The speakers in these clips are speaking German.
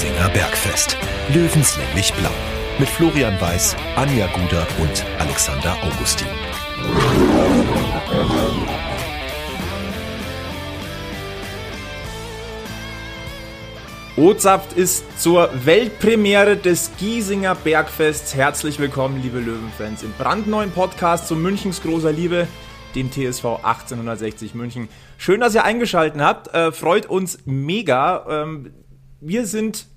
Giesinger Bergfest. Löwenslänglich blau. Mit Florian Weiß, Anja Guder und Alexander Augustin. Ozapft ist zur Weltpremiere des Giesinger Bergfests. Herzlich willkommen, liebe Löwenfans, im brandneuen Podcast zu Münchens großer Liebe, dem TSV 1860 München. Schön, dass ihr eingeschaltet habt. Äh, freut uns mega. Ähm, wir sind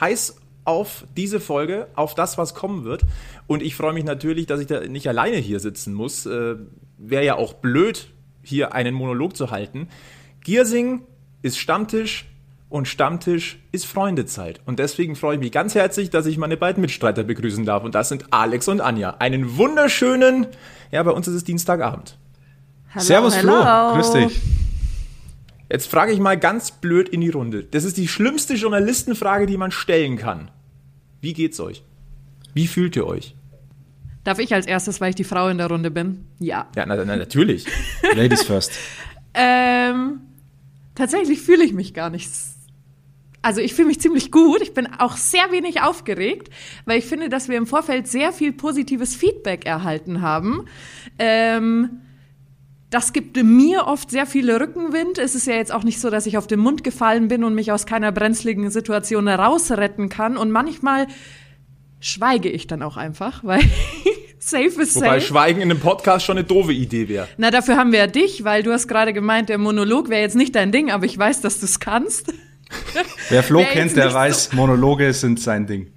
heiß auf diese Folge, auf das, was kommen wird. Und ich freue mich natürlich, dass ich da nicht alleine hier sitzen muss. Äh, Wäre ja auch blöd, hier einen Monolog zu halten. Giersing ist Stammtisch und Stammtisch ist Freundezeit. Und deswegen freue ich mich ganz herzlich, dass ich meine beiden Mitstreiter begrüßen darf. Und das sind Alex und Anja. Einen wunderschönen, ja, bei uns ist es Dienstagabend. Hallo, Servus hello. Flo, grüß dich. Jetzt frage ich mal ganz blöd in die Runde. Das ist die schlimmste Journalistenfrage, die man stellen kann. Wie geht's euch? Wie fühlt ihr euch? Darf ich als erstes, weil ich die Frau in der Runde bin? Ja. Ja, na, na, natürlich. Ladies first. ähm, tatsächlich fühle ich mich gar nicht. Also ich fühle mich ziemlich gut. Ich bin auch sehr wenig aufgeregt, weil ich finde, dass wir im Vorfeld sehr viel positives Feedback erhalten haben. Ähm, das gibt mir oft sehr viel Rückenwind. Es ist ja jetzt auch nicht so, dass ich auf den Mund gefallen bin und mich aus keiner brenzligen Situation herausretten kann. Und manchmal schweige ich dann auch einfach, weil safe ist safe. Wobei Schweigen in einem Podcast schon eine doofe Idee wäre. Na, dafür haben wir ja dich, weil du hast gerade gemeint, der Monolog wäre jetzt nicht dein Ding, aber ich weiß, dass du es kannst. Wer Flo kennt, der weiß, so Monologe sind sein Ding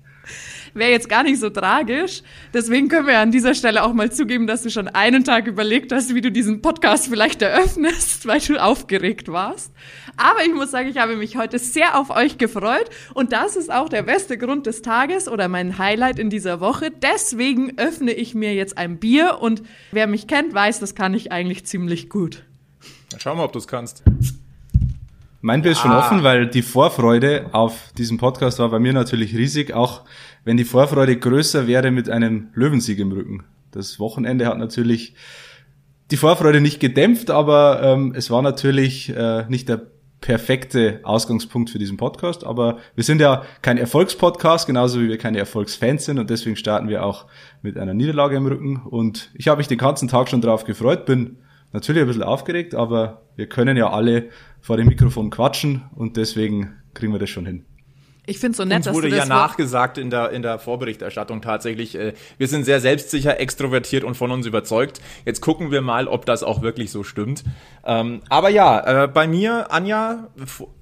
wäre jetzt gar nicht so tragisch. Deswegen können wir an dieser Stelle auch mal zugeben, dass du schon einen Tag überlegt hast, wie du diesen Podcast vielleicht eröffnest, weil du aufgeregt warst. Aber ich muss sagen, ich habe mich heute sehr auf euch gefreut und das ist auch der beste Grund des Tages oder mein Highlight in dieser Woche. Deswegen öffne ich mir jetzt ein Bier und wer mich kennt, weiß, das kann ich eigentlich ziemlich gut. Dann schau mal, ob du es kannst. Mein Bier ist schon ah. offen, weil die Vorfreude auf diesen Podcast war bei mir natürlich riesig, auch wenn die Vorfreude größer wäre mit einem Löwensieg im Rücken. Das Wochenende hat natürlich die Vorfreude nicht gedämpft, aber ähm, es war natürlich äh, nicht der perfekte Ausgangspunkt für diesen Podcast. Aber wir sind ja kein Erfolgspodcast, genauso wie wir keine Erfolgsfans sind und deswegen starten wir auch mit einer Niederlage im Rücken. Und ich habe mich den ganzen Tag schon drauf gefreut, bin natürlich ein bisschen aufgeregt, aber wir können ja alle vor dem Mikrofon quatschen und deswegen kriegen wir das schon hin. Ich finde so nett, Uns dass wurde ja nachgesagt in der, in der Vorberichterstattung tatsächlich. Äh, wir sind sehr selbstsicher, extrovertiert und von uns überzeugt. Jetzt gucken wir mal, ob das auch wirklich so stimmt. Ähm, aber ja, äh, bei mir, Anja,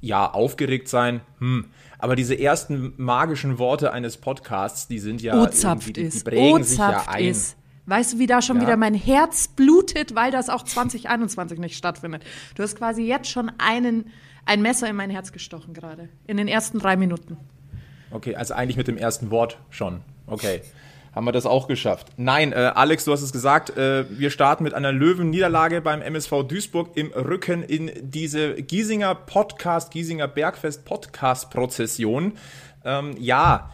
ja, aufgeregt sein, hm. Aber diese ersten magischen Worte eines Podcasts, die sind ja irgendwie, die, die prägen sich ja ein. Ist. Weißt du, wie da schon ja. wieder mein Herz blutet, weil das auch 2021 nicht stattfindet. Du hast quasi jetzt schon einen, ein Messer in mein Herz gestochen gerade. In den ersten drei Minuten. Okay, also eigentlich mit dem ersten Wort schon. Okay. Haben wir das auch geschafft? Nein, äh, Alex, du hast es gesagt, äh, wir starten mit einer Löwen-Niederlage beim MSV Duisburg im Rücken in diese Giesinger Podcast, Giesinger Bergfest Podcast-Prozession. Ähm, ja,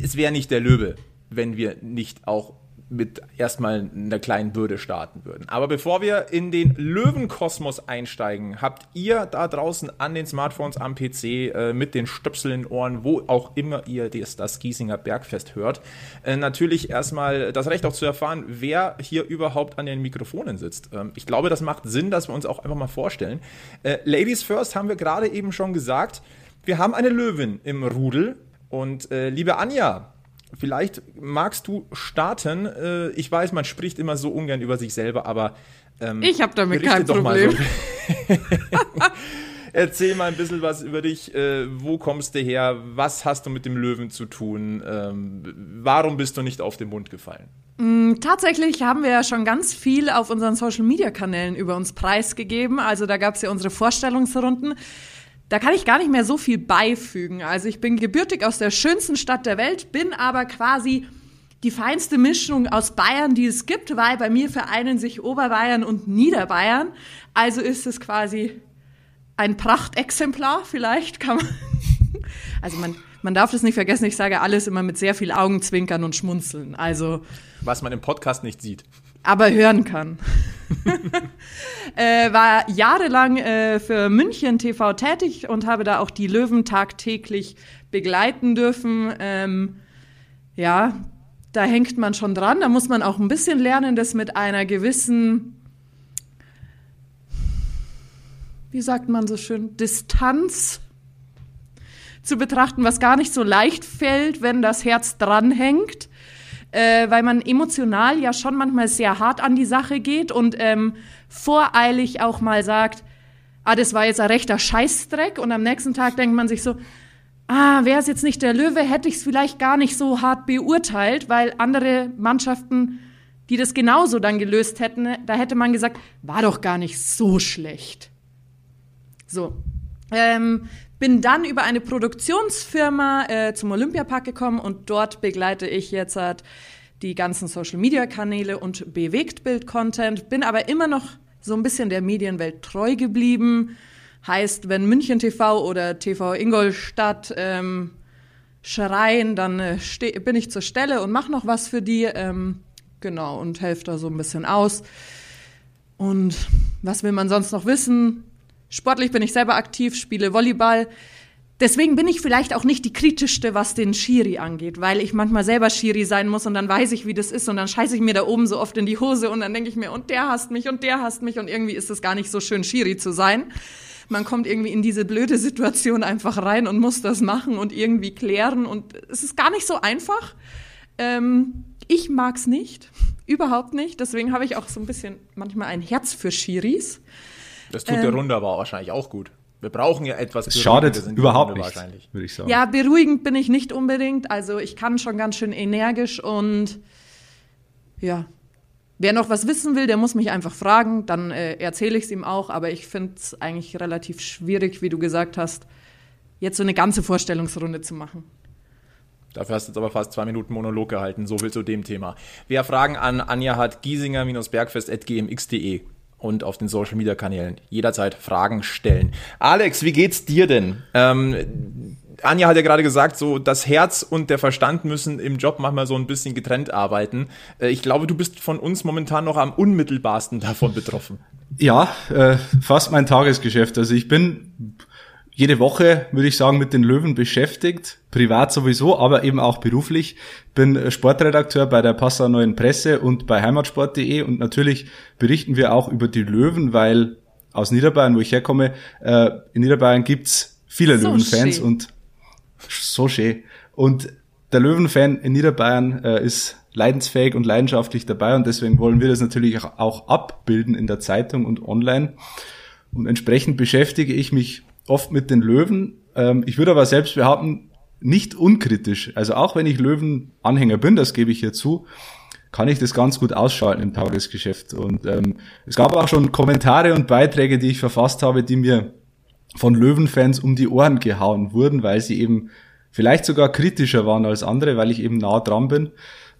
es wäre nicht der Löwe, wenn wir nicht auch mit erstmal einer kleinen Bürde starten würden. Aber bevor wir in den Löwenkosmos einsteigen, habt ihr da draußen an den Smartphones, am PC, äh, mit den Stöpseln in Ohren, wo auch immer ihr das, das Giesinger Bergfest hört, äh, natürlich erstmal das Recht auch zu erfahren, wer hier überhaupt an den Mikrofonen sitzt. Ähm, ich glaube, das macht Sinn, dass wir uns auch einfach mal vorstellen. Äh, Ladies First haben wir gerade eben schon gesagt, wir haben eine Löwin im Rudel. Und äh, liebe Anja, Vielleicht magst du starten. Äh, ich weiß, man spricht immer so ungern über sich selber, aber ähm, ich habe damit kein Problem. So. Erzähl mal ein bisschen was über dich. Äh, wo kommst du her? Was hast du mit dem Löwen zu tun? Ähm, warum bist du nicht auf den Mund gefallen? Mm, tatsächlich haben wir ja schon ganz viel auf unseren Social-Media-Kanälen über uns preisgegeben. Also da gab es ja unsere Vorstellungsrunden. Da kann ich gar nicht mehr so viel beifügen. Also ich bin gebürtig aus der schönsten Stadt der Welt, bin aber quasi die feinste Mischung aus Bayern, die es gibt, weil bei mir vereinen sich Oberbayern und Niederbayern. Also ist es quasi ein Prachtexemplar, vielleicht kann man. Also man, man darf das nicht vergessen, ich sage alles immer mit sehr viel Augenzwinkern und Schmunzeln. Also. Was man im Podcast nicht sieht aber hören kann. äh, war jahrelang äh, für München TV tätig und habe da auch die Löwen tagtäglich begleiten dürfen. Ähm, ja, da hängt man schon dran. Da muss man auch ein bisschen lernen, das mit einer gewissen, wie sagt man so schön, Distanz zu betrachten, was gar nicht so leicht fällt, wenn das Herz dranhängt. Äh, weil man emotional ja schon manchmal sehr hart an die Sache geht und ähm, voreilig auch mal sagt, ah, das war jetzt ein rechter Scheißdreck und am nächsten Tag denkt man sich so, ah, wäre es jetzt nicht der Löwe, hätte ich es vielleicht gar nicht so hart beurteilt, weil andere Mannschaften, die das genauso dann gelöst hätten, da hätte man gesagt, war doch gar nicht so schlecht. So. Ähm, bin dann über eine Produktionsfirma äh, zum Olympiapark gekommen und dort begleite ich jetzt halt die ganzen Social Media Kanäle und Bewegtbild-Content, bin aber immer noch so ein bisschen der Medienwelt treu geblieben. Heißt, wenn München TV oder TV Ingolstadt ähm, schreien, dann äh, bin ich zur Stelle und mache noch was für die. Ähm, genau, und helfe da so ein bisschen aus. Und was will man sonst noch wissen? Sportlich bin ich selber aktiv, spiele Volleyball. Deswegen bin ich vielleicht auch nicht die kritischste, was den Schiri angeht, weil ich manchmal selber Schiri sein muss und dann weiß ich, wie das ist und dann scheiße ich mir da oben so oft in die Hose und dann denke ich mir, und der hasst mich und der hasst mich und irgendwie ist es gar nicht so schön, Schiri zu sein. Man kommt irgendwie in diese blöde Situation einfach rein und muss das machen und irgendwie klären und es ist gar nicht so einfach. Ähm, ich mag's nicht, überhaupt nicht. Deswegen habe ich auch so ein bisschen manchmal ein Herz für Schiris. Das tut ähm, der Runde aber wahrscheinlich auch gut. Wir brauchen ja etwas. Es schadet überhaupt nicht, würde ich sagen. Ja, beruhigend bin ich nicht unbedingt. Also ich kann schon ganz schön energisch und ja. Wer noch was wissen will, der muss mich einfach fragen, dann äh, erzähle ich es ihm auch. Aber ich finde es eigentlich relativ schwierig, wie du gesagt hast, jetzt so eine ganze Vorstellungsrunde zu machen. Dafür hast du jetzt aber fast zwei Minuten Monolog gehalten. So viel zu dem Thema. Wer Fragen an Anja hat, giesinger-bergfest.gmx.de und auf den Social Media Kanälen jederzeit Fragen stellen. Alex, wie geht's dir denn? Ähm, Anja hat ja gerade gesagt, so das Herz und der Verstand müssen im Job manchmal so ein bisschen getrennt arbeiten. Äh, ich glaube, du bist von uns momentan noch am unmittelbarsten davon betroffen. Ja, äh, fast mein Tagesgeschäft. Also ich bin jede Woche, würde ich sagen, mit den Löwen beschäftigt. Privat sowieso, aber eben auch beruflich. Bin Sportredakteur bei der Passauer Neuen Presse und bei heimatsport.de und natürlich berichten wir auch über die Löwen, weil aus Niederbayern, wo ich herkomme, äh, in Niederbayern gibt's viele so Löwenfans und so schön. Und der Löwenfan in Niederbayern äh, ist leidensfähig und leidenschaftlich dabei und deswegen wollen wir das natürlich auch abbilden in der Zeitung und online. Und entsprechend beschäftige ich mich oft mit den Löwen. Ähm, ich würde aber selbst behaupten, nicht unkritisch. Also auch wenn ich Löwen-Anhänger bin, das gebe ich hier zu, kann ich das ganz gut ausschalten im Tagesgeschäft. Und ähm, es gab auch schon Kommentare und Beiträge, die ich verfasst habe, die mir von Löwenfans um die Ohren gehauen wurden, weil sie eben vielleicht sogar kritischer waren als andere, weil ich eben nah dran bin.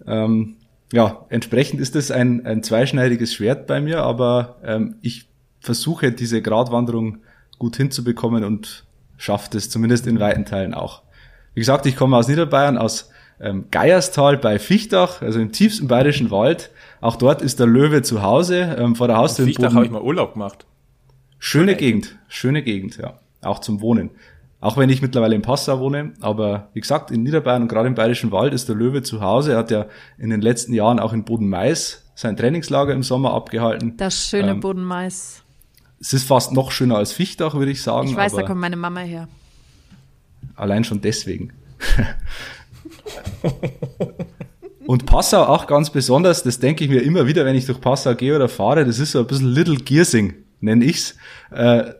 Ähm, ja, entsprechend ist es ein, ein zweischneidiges Schwert bei mir, aber ähm, ich versuche diese Gratwanderung gut hinzubekommen und schafft es zumindest in weiten Teilen auch. Wie gesagt, ich komme aus Niederbayern, aus ähm, Geierstal bei Fichtach, also im tiefsten bayerischen Wald. Auch dort ist der Löwe zu Hause, ähm, vor der Haustür. In Fichtach habe ich mal Urlaub gemacht. Schöne okay. Gegend, schöne Gegend, ja. Auch zum Wohnen. Auch wenn ich mittlerweile in Passau wohne, aber wie gesagt, in Niederbayern und gerade im Bayerischen Wald ist der Löwe zu Hause. Er hat ja in den letzten Jahren auch in Bodenmais sein Trainingslager im Sommer abgehalten. Das schöne ähm, Bodenmais. Es ist fast noch schöner als Fichtach, würde ich sagen. Ich weiß, da kommt meine Mama her. Allein schon deswegen. Und Passau auch ganz besonders, das denke ich mir immer wieder, wenn ich durch Passau gehe oder fahre, das ist so ein bisschen Little Giersing, nenne ich's. Äh,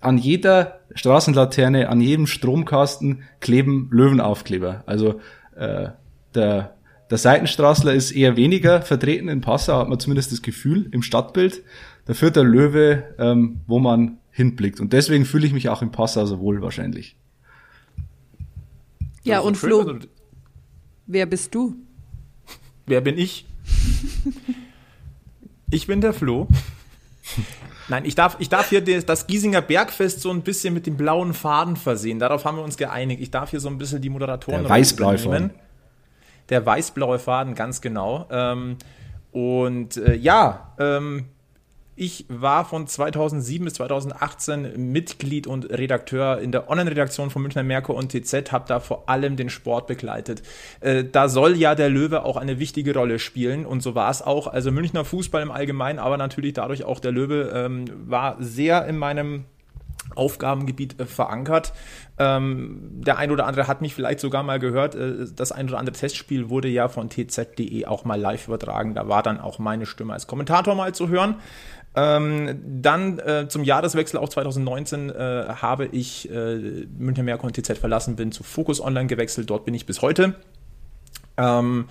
an jeder Straßenlaterne, an jedem Stromkasten kleben Löwenaufkleber. Also äh, der, der Seitenstraßler ist eher weniger vertreten in Passau, hat man zumindest das Gefühl im Stadtbild der Fürther Löwe, ähm, wo man hinblickt. Und deswegen fühle ich mich auch im Passau so wohl wahrscheinlich. Ja, und Flo, also wer bist du? Wer bin ich? ich bin der Flo. Nein, ich darf, ich darf hier das Giesinger Bergfest so ein bisschen mit dem blauen Faden versehen. Darauf haben wir uns geeinigt. Ich darf hier so ein bisschen die Moderatoren. Der weißblaue Faden. Der weißblaue Faden, ganz genau. Ähm, und äh, ja, ähm, Ich war von 2007 bis 2018 Mitglied und Redakteur in der Online-Redaktion von Münchner Merkur und TZ, habe da vor allem den Sport begleitet. Äh, da soll ja der Löwe auch eine wichtige Rolle spielen und so war es auch. Also Münchner Fußball im Allgemeinen, aber natürlich dadurch auch der Löwe ähm, war sehr in meinem Aufgabengebiet äh, verankert. Ähm, der ein oder andere hat mich vielleicht sogar mal gehört. Äh, das ein oder andere Testspiel wurde ja von tz.de auch mal live übertragen. Da war dann auch meine Stimme als Kommentator mal zu hören. Ähm, dann äh, zum Jahreswechsel auch 2019 äh, habe ich äh, München Merkur und TZ verlassen, bin zu Focus Online gewechselt. Dort bin ich bis heute. Ähm,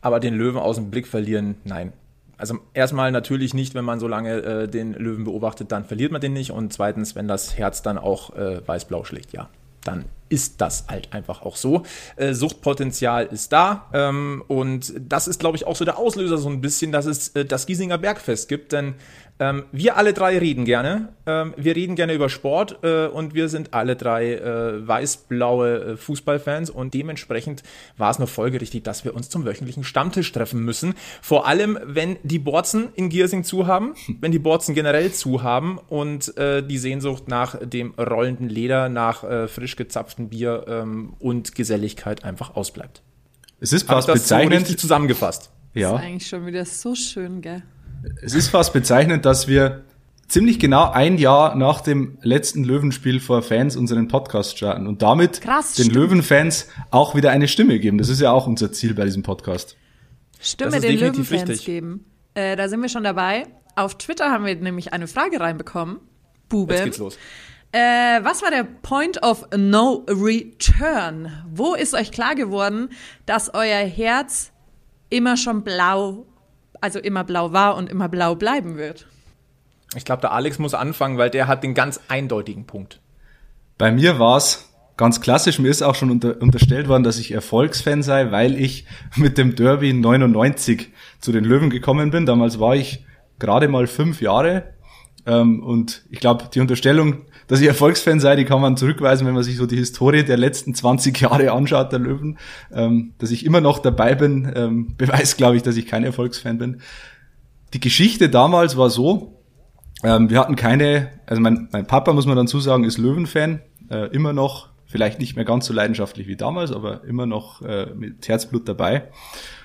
aber den Löwen aus dem Blick verlieren, nein, also erstmal natürlich nicht, wenn man so lange äh, den Löwen beobachtet, dann verliert man den nicht. Und zweitens, wenn das Herz dann auch äh, weiß-blau schlägt, ja, dann ist das halt einfach auch so. Äh, Suchtpotenzial ist da ähm, und das ist, glaube ich, auch so der Auslöser so ein bisschen, dass es äh, das Giesinger Bergfest gibt, denn ähm, wir alle drei reden gerne. Ähm, wir reden gerne über Sport äh, und wir sind alle drei äh, weiß-blaue äh, Fußballfans und dementsprechend war es nur folgerichtig, dass wir uns zum wöchentlichen Stammtisch treffen müssen. Vor allem, wenn die Borzen in Giersing zu haben, wenn die Borzen generell zu haben und äh, die Sehnsucht nach dem rollenden Leder, nach äh, frisch gezapftem Bier ähm, und Geselligkeit einfach ausbleibt. Es ist fast bezeichnend. So zusammengefasst. Ja. Das ist eigentlich schon wieder so schön, gell? Es ist fast bezeichnend, dass wir ziemlich genau ein Jahr nach dem letzten Löwenspiel vor Fans unseren Podcast starten und damit Krass, den Löwenfans auch wieder eine Stimme geben. Das ist ja auch unser Ziel bei diesem Podcast. Stimme den Löwenfans geben. Äh, da sind wir schon dabei. Auf Twitter haben wir nämlich eine Frage reinbekommen. Bube. Jetzt geht's los. Äh, was war der Point of No Return? Wo ist euch klar geworden, dass euer Herz immer schon blau also immer blau war und immer blau bleiben wird. Ich glaube, der Alex muss anfangen, weil der hat den ganz eindeutigen Punkt. Bei mir war es ganz klassisch. Mir ist auch schon unter, unterstellt worden, dass ich Erfolgsfan sei, weil ich mit dem Derby 99 zu den Löwen gekommen bin. Damals war ich gerade mal fünf Jahre. Ähm, und ich glaube, die Unterstellung, dass ich Erfolgsfan sei, die kann man zurückweisen, wenn man sich so die Historie der letzten 20 Jahre anschaut, der Löwen. Ähm, dass ich immer noch dabei bin, ähm, beweist, glaube ich, dass ich kein Erfolgsfan bin. Die Geschichte damals war so, ähm, wir hatten keine, also mein, mein Papa, muss man dann zusagen, ist Löwenfan, äh, immer noch, vielleicht nicht mehr ganz so leidenschaftlich wie damals, aber immer noch äh, mit Herzblut dabei.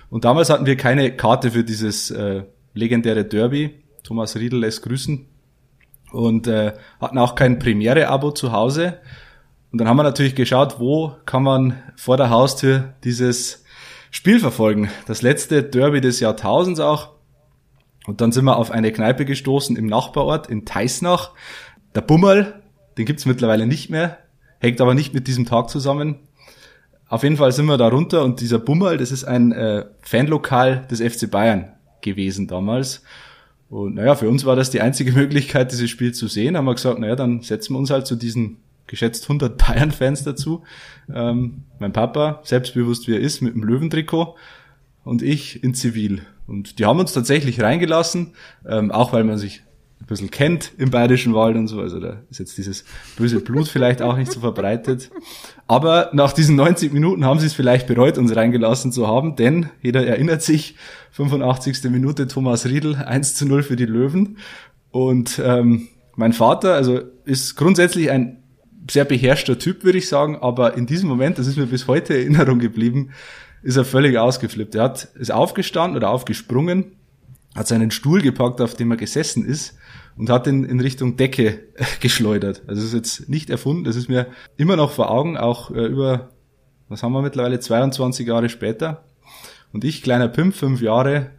Und damals hatten wir keine Karte für dieses äh, legendäre Derby. Thomas Riedel lässt grüßen und äh, hatten auch kein Premiere-Abo zu Hause. Und dann haben wir natürlich geschaut, wo kann man vor der Haustür dieses Spiel verfolgen. Das letzte Derby des Jahrtausends auch. Und dann sind wir auf eine Kneipe gestoßen im Nachbarort in Teisnach. Der Bummerl, den gibt's mittlerweile nicht mehr, hängt aber nicht mit diesem Tag zusammen. Auf jeden Fall sind wir da runter und dieser Bummerl, das ist ein äh, Fanlokal des FC Bayern gewesen damals. Und naja, für uns war das die einzige Möglichkeit, dieses Spiel zu sehen. Haben wir gesagt, naja, dann setzen wir uns halt zu diesen geschätzt 100 Bayern-Fans dazu. Ähm, mein Papa, selbstbewusst wie er ist, mit dem Löwentrikot und ich in Zivil. Und die haben uns tatsächlich reingelassen, ähm, auch weil man sich ein bisschen kennt im Bayerischen Wald und so. Also da ist jetzt dieses böse Blut vielleicht auch nicht so verbreitet. Aber nach diesen 90 Minuten haben sie es vielleicht bereut, uns reingelassen zu haben, denn jeder erinnert sich, 85. Minute Thomas Riedel, 1 zu 0 für die Löwen. Und ähm, mein Vater, also ist grundsätzlich ein sehr beherrschter Typ, würde ich sagen, aber in diesem Moment, das ist mir bis heute in Erinnerung geblieben, ist er völlig ausgeflippt. Er hat ist aufgestanden oder aufgesprungen, hat seinen Stuhl gepackt, auf dem er gesessen ist und hat ihn in Richtung Decke geschleudert. Also das ist jetzt nicht erfunden, das ist mir immer noch vor Augen, auch äh, über, was haben wir mittlerweile, 22 Jahre später. Und ich, kleiner Pimp, fünf Jahre,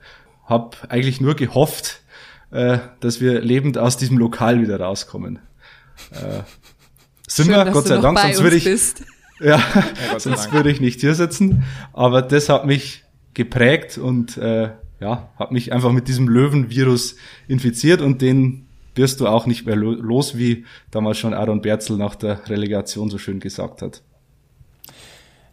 habe eigentlich nur gehofft, äh, dass wir lebend aus diesem Lokal wieder rauskommen. Äh, sind Schön, wir, Gott sei Dank, sonst würde ich, bist. ja, ja sonst würde ich nicht hier sitzen. Aber das hat mich geprägt und äh, ja, hat mich einfach mit diesem Löwenvirus infiziert und den wirst du auch nicht mehr los, wie damals schon Aaron Berzel nach der Relegation so schön gesagt hat.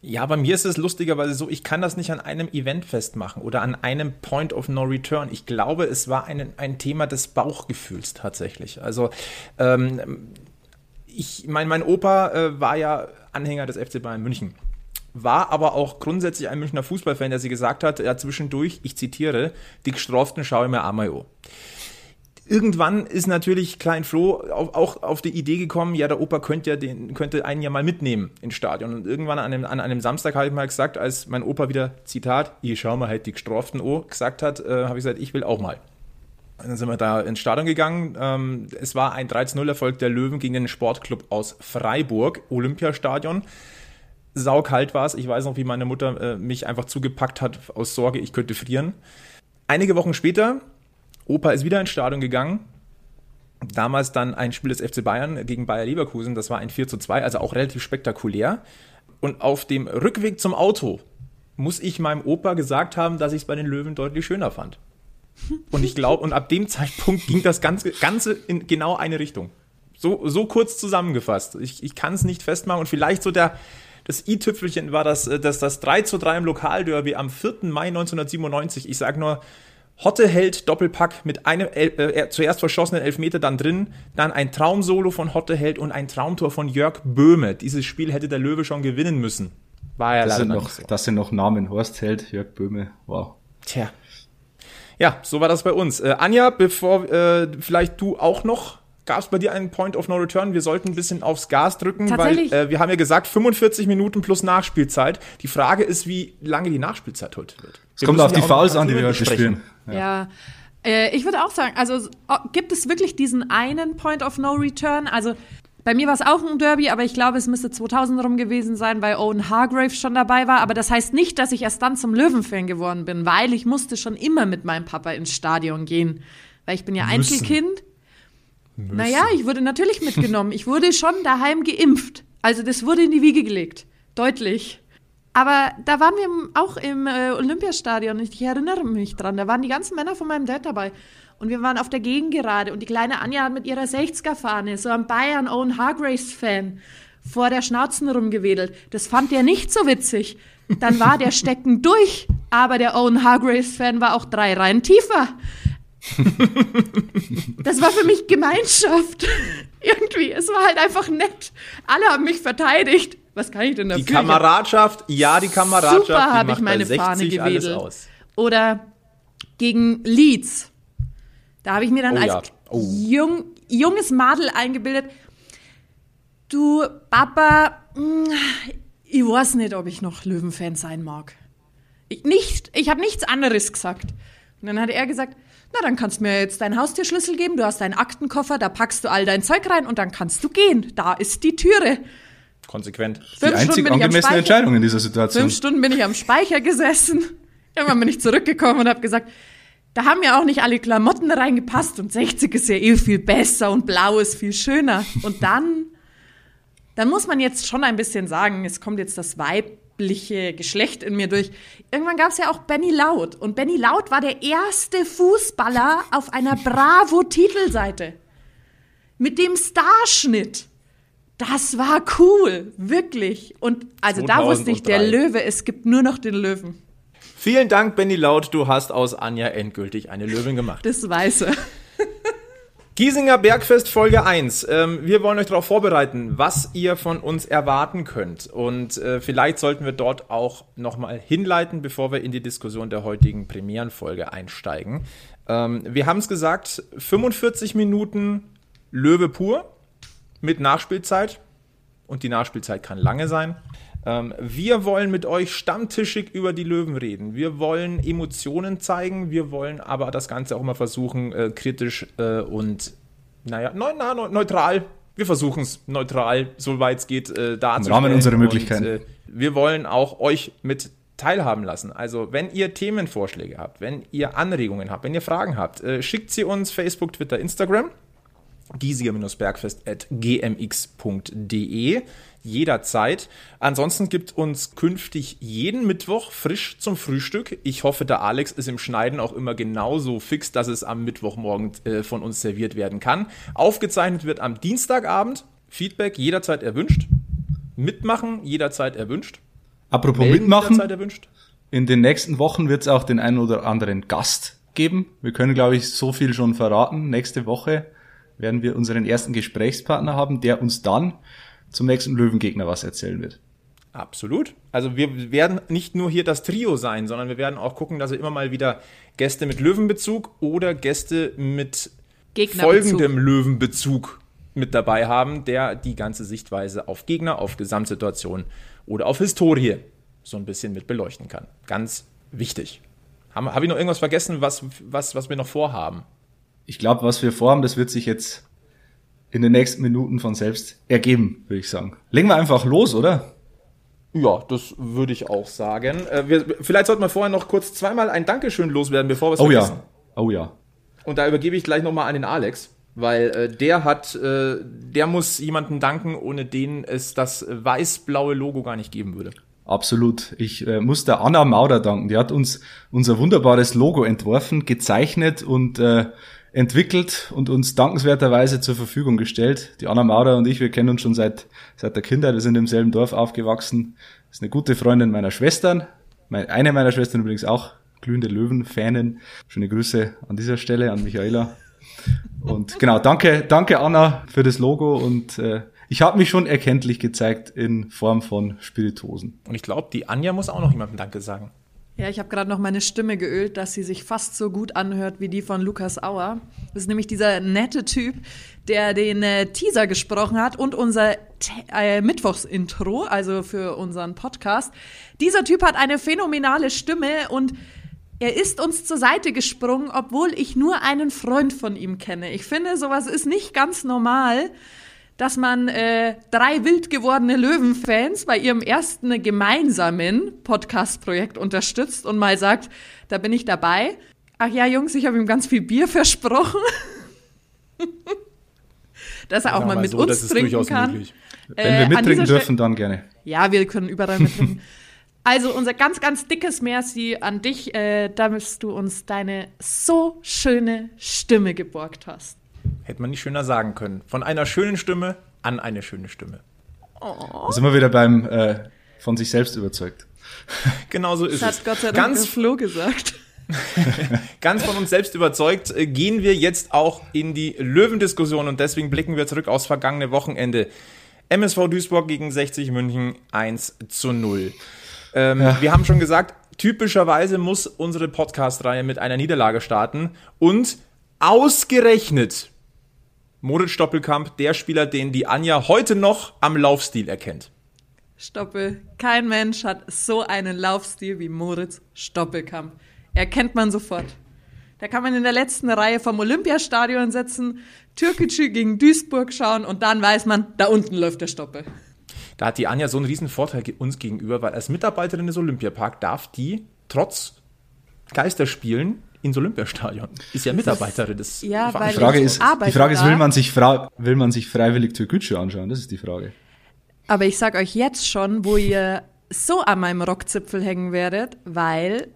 Ja, bei mir ist es lustigerweise so, ich kann das nicht an einem Event festmachen oder an einem Point of No Return. Ich glaube, es war ein, ein Thema des Bauchgefühls tatsächlich. Also ähm, ich mein, mein Opa äh, war ja Anhänger des FC Bayern München war aber auch grundsätzlich ein Münchner Fußballfan, der sie gesagt hat, ja zwischendurch, ich zitiere, die Gestroften schaue ich mir einmal an. Irgendwann ist natürlich Klein Flo auch auf die Idee gekommen, ja, der Opa könnte ja den, könnte einen ja mal mitnehmen ins Stadion. Und irgendwann an einem, an einem Samstag habe ich mal gesagt, als mein Opa wieder, Zitat, ich schau mal halt die gestraften O, gesagt hat, äh, habe ich gesagt, ich will auch mal. Und dann sind wir da ins Stadion gegangen. Ähm, es war ein 13-0-Erfolg der Löwen gegen den Sportclub aus Freiburg, Olympiastadion. Saukalt war es. Ich weiß noch, wie meine Mutter äh, mich einfach zugepackt hat aus Sorge, ich könnte frieren. Einige Wochen später, Opa ist wieder ins Stadion gegangen. Damals dann ein Spiel des FC Bayern gegen Bayer Leverkusen. Das war ein 4 zu 2, also auch relativ spektakulär. Und auf dem Rückweg zum Auto muss ich meinem Opa gesagt haben, dass ich es bei den Löwen deutlich schöner fand. Und ich glaube, und ab dem Zeitpunkt ging das Ganze, Ganze in genau eine Richtung. So, so kurz zusammengefasst. Ich, ich kann es nicht festmachen und vielleicht so der, das i-Tüpfelchen war das, äh, das, das 3 zu 3 im Lokalderby am 4. Mai 1997. Ich sage nur, Hotte hält Doppelpack mit einem äh, äh, zuerst verschossenen Elfmeter dann drin, dann ein Traumsolo von Hotte hält und ein Traumtor von Jörg Böhme. Dieses Spiel hätte der Löwe schon gewinnen müssen. War ja das leider sind noch, so. Das sind noch Namen. Horst Held, Jörg Böhme. Wow. Tja, ja, so war das bei uns. Äh, Anja, bevor äh, vielleicht du auch noch Gab es bei dir einen Point of No Return? Wir sollten ein bisschen aufs Gas drücken, weil äh, wir haben ja gesagt 45 Minuten plus Nachspielzeit. Die Frage ist, wie lange die Nachspielzeit heute wird. Es kommt auf die Fouls an, die wir heute spielen. Ja. ja. Äh, ich würde auch sagen, also gibt es wirklich diesen einen Point of No Return? Also bei mir war es auch ein Derby, aber ich glaube, es müsste 2000 rum gewesen sein, weil Owen Hargrave schon dabei war. Aber das heißt nicht, dass ich erst dann zum Löwenfan geworden bin, weil ich musste schon immer mit meinem Papa ins Stadion gehen. Weil ich bin ja Müssen. Einzelkind. Müssen. Naja, ich wurde natürlich mitgenommen. Ich wurde schon daheim geimpft. Also das wurde in die Wiege gelegt. Deutlich. Aber da waren wir auch im äh, Olympiastadion. Ich erinnere mich dran. Da waren die ganzen Männer von meinem Dad dabei. Und wir waren auf der Gegengerade und die kleine Anja hat mit ihrer 60er-Fahne, so ein Bayern Owen Hargraves-Fan, vor der Schnauzen rumgewedelt. Das fand der nicht so witzig. Dann war der Stecken durch, aber der Owen Hargraves-Fan war auch drei Reihen tiefer. das war für mich Gemeinschaft. Irgendwie, es war halt einfach nett. Alle haben mich verteidigt. Was kann ich denn dafür? Die Kameradschaft, ja, die Kameradschaft. Super habe ich meine Fahne gewedelt. Oder gegen Leeds da habe ich mir dann oh, als ja. oh. jung, junges Madel eingebildet, du Papa, mm, ich weiß nicht, ob ich noch Löwenfan sein mag. Ich, nicht, ich habe nichts anderes gesagt. Und dann hat er gesagt, na, dann kannst du mir jetzt deinen Haustürschlüssel geben, du hast deinen Aktenkoffer, da packst du all dein Zeug rein und dann kannst du gehen. Da ist die Türe. Konsequent. Die einzig angemessene Entscheidung in dieser Situation. Fünf Stunden bin ich am Speicher gesessen. Irgendwann bin ich zurückgekommen und habe gesagt, da haben ja auch nicht alle Klamotten reingepasst und 60 ist ja eh viel besser und blau ist viel schöner. Und dann, dann muss man jetzt schon ein bisschen sagen, es kommt jetzt das weibliche Geschlecht in mir durch. Irgendwann gab es ja auch Benny Laut und Benny Laut war der erste Fußballer auf einer Bravo-Titelseite mit dem Starschnitt. Das war cool, wirklich. Und also 2003. da wusste ich, der Löwe, es gibt nur noch den Löwen. Vielen Dank, Benny Laut. Du hast aus Anja endgültig eine Löwin gemacht. Das Weiße. Giesinger Bergfest Folge 1. Ähm, wir wollen euch darauf vorbereiten, was ihr von uns erwarten könnt. Und äh, vielleicht sollten wir dort auch nochmal hinleiten, bevor wir in die Diskussion der heutigen Premierenfolge einsteigen. Ähm, wir haben es gesagt, 45 Minuten Löwe pur mit Nachspielzeit. Und die Nachspielzeit kann lange sein. Ähm, wir wollen mit euch stammtischig über die Löwen reden. Wir wollen Emotionen zeigen, wir wollen aber das Ganze auch immer versuchen, äh, kritisch äh, und, naja, ne, na, neutral. Wir versuchen es neutral, soweit es geht, äh, darzustellen. Im Rahmen unserer Möglichkeiten. Und, äh, wir wollen auch euch mit teilhaben lassen. Also, wenn ihr Themenvorschläge habt, wenn ihr Anregungen habt, wenn ihr Fragen habt, äh, schickt sie uns Facebook, Twitter, Instagram. Giesiger-bergfest at gmx.de jederzeit. Ansonsten gibt uns künftig jeden Mittwoch frisch zum Frühstück. Ich hoffe, der Alex ist im Schneiden auch immer genauso fix, dass es am Mittwochmorgen äh, von uns serviert werden kann. Aufgezeichnet wird am Dienstagabend. Feedback jederzeit erwünscht. Mitmachen jederzeit erwünscht. Apropos Melden mitmachen. Erwünscht. In den nächsten Wochen wird es auch den einen oder anderen Gast geben. Wir können, glaube ich, so viel schon verraten. Nächste Woche werden wir unseren ersten Gesprächspartner haben, der uns dann zum nächsten Löwengegner was erzählen wird. Absolut. Also wir werden nicht nur hier das Trio sein, sondern wir werden auch gucken, dass wir immer mal wieder Gäste mit Löwenbezug oder Gäste mit folgendem Löwenbezug mit dabei haben, der die ganze Sichtweise auf Gegner, auf Gesamtsituation oder auf Historie so ein bisschen mit beleuchten kann. Ganz wichtig. Habe hab ich noch irgendwas vergessen, was, was, was wir noch vorhaben? Ich glaube, was wir vorhaben, das wird sich jetzt in den nächsten Minuten von selbst ergeben, würde ich sagen. Legen wir einfach los, oder? Ja, das würde ich auch sagen. Äh, wir, vielleicht sollten wir vorher noch kurz zweimal ein Dankeschön loswerden, bevor wir es oh vergessen. Ja. Oh ja. Und da übergebe ich gleich nochmal an den Alex, weil äh, der hat, äh, der muss jemanden danken, ohne den es das weiß-blaue Logo gar nicht geben würde. Absolut. Ich äh, muss der Anna Mauder danken. Die hat uns unser wunderbares Logo entworfen, gezeichnet und äh, entwickelt und uns dankenswerterweise zur Verfügung gestellt. Die Anna Maurer und ich, wir kennen uns schon seit, seit der Kindheit, wir sind im selben Dorf aufgewachsen. Das ist eine gute Freundin meiner Schwestern, eine meiner Schwestern übrigens auch, glühende Löwen-Fanin. Schöne Grüße an dieser Stelle an Michaela. Und genau, danke, danke Anna für das Logo und äh, ich habe mich schon erkenntlich gezeigt in Form von Spiritosen. Und ich glaube, die Anja muss auch noch jemandem Danke sagen. Ja, ich habe gerade noch meine Stimme geölt, dass sie sich fast so gut anhört wie die von Lukas Auer. Das ist nämlich dieser nette Typ, der den äh, Teaser gesprochen hat und unser äh, Mittwochsintro, also für unseren Podcast. Dieser Typ hat eine phänomenale Stimme und er ist uns zur Seite gesprungen, obwohl ich nur einen Freund von ihm kenne. Ich finde, sowas ist nicht ganz normal dass man äh, drei wild gewordene Löwenfans bei ihrem ersten gemeinsamen Podcast-Projekt unterstützt und mal sagt, da bin ich dabei. Ach ja, Jungs, ich habe ihm ganz viel Bier versprochen. dass er auch mal, mal mit so, uns trinken kann. Möglich. Wenn wir äh, mittrinken dürfen, dann gerne. Ja, wir können überall mittrinken. Also unser ganz, ganz dickes Merci an dich, äh, dass du uns deine so schöne Stimme geborgt hast. Hätte man nicht schöner sagen können. Von einer schönen Stimme an eine schöne Stimme. Oh. Da sind wir wieder beim äh, von sich selbst überzeugt. genau so ist das es. Hat Gott sei Dank ganz Flo gesagt. ganz von uns selbst überzeugt äh, gehen wir jetzt auch in die Löwendiskussion und deswegen blicken wir zurück aufs vergangene Wochenende. MSV Duisburg gegen 60 München 1 zu 0. Ähm, ja. Wir haben schon gesagt, typischerweise muss unsere Podcast-Reihe mit einer Niederlage starten und ausgerechnet Moritz Stoppelkamp, der Spieler, den die Anja heute noch am Laufstil erkennt. Stoppel, kein Mensch hat so einen Laufstil wie Moritz Stoppelkamp. Erkennt man sofort. Da kann man in der letzten Reihe vom Olympiastadion sitzen, Türkgücü gegen Duisburg schauen und dann weiß man, da unten läuft der Stoppel. Da hat die Anja so einen riesen Vorteil uns gegenüber, weil als Mitarbeiterin des Olympiaparks darf die trotz Geisterspielen ins Olympiastadion. Ist ja Mitarbeiterin des ja, weil die Frage ist, die Frage ist, will man sich, will man sich freiwillig Türkgücü anschauen? Das ist die Frage. Aber ich sag euch jetzt schon, wo ihr so an meinem Rockzipfel hängen werdet, weil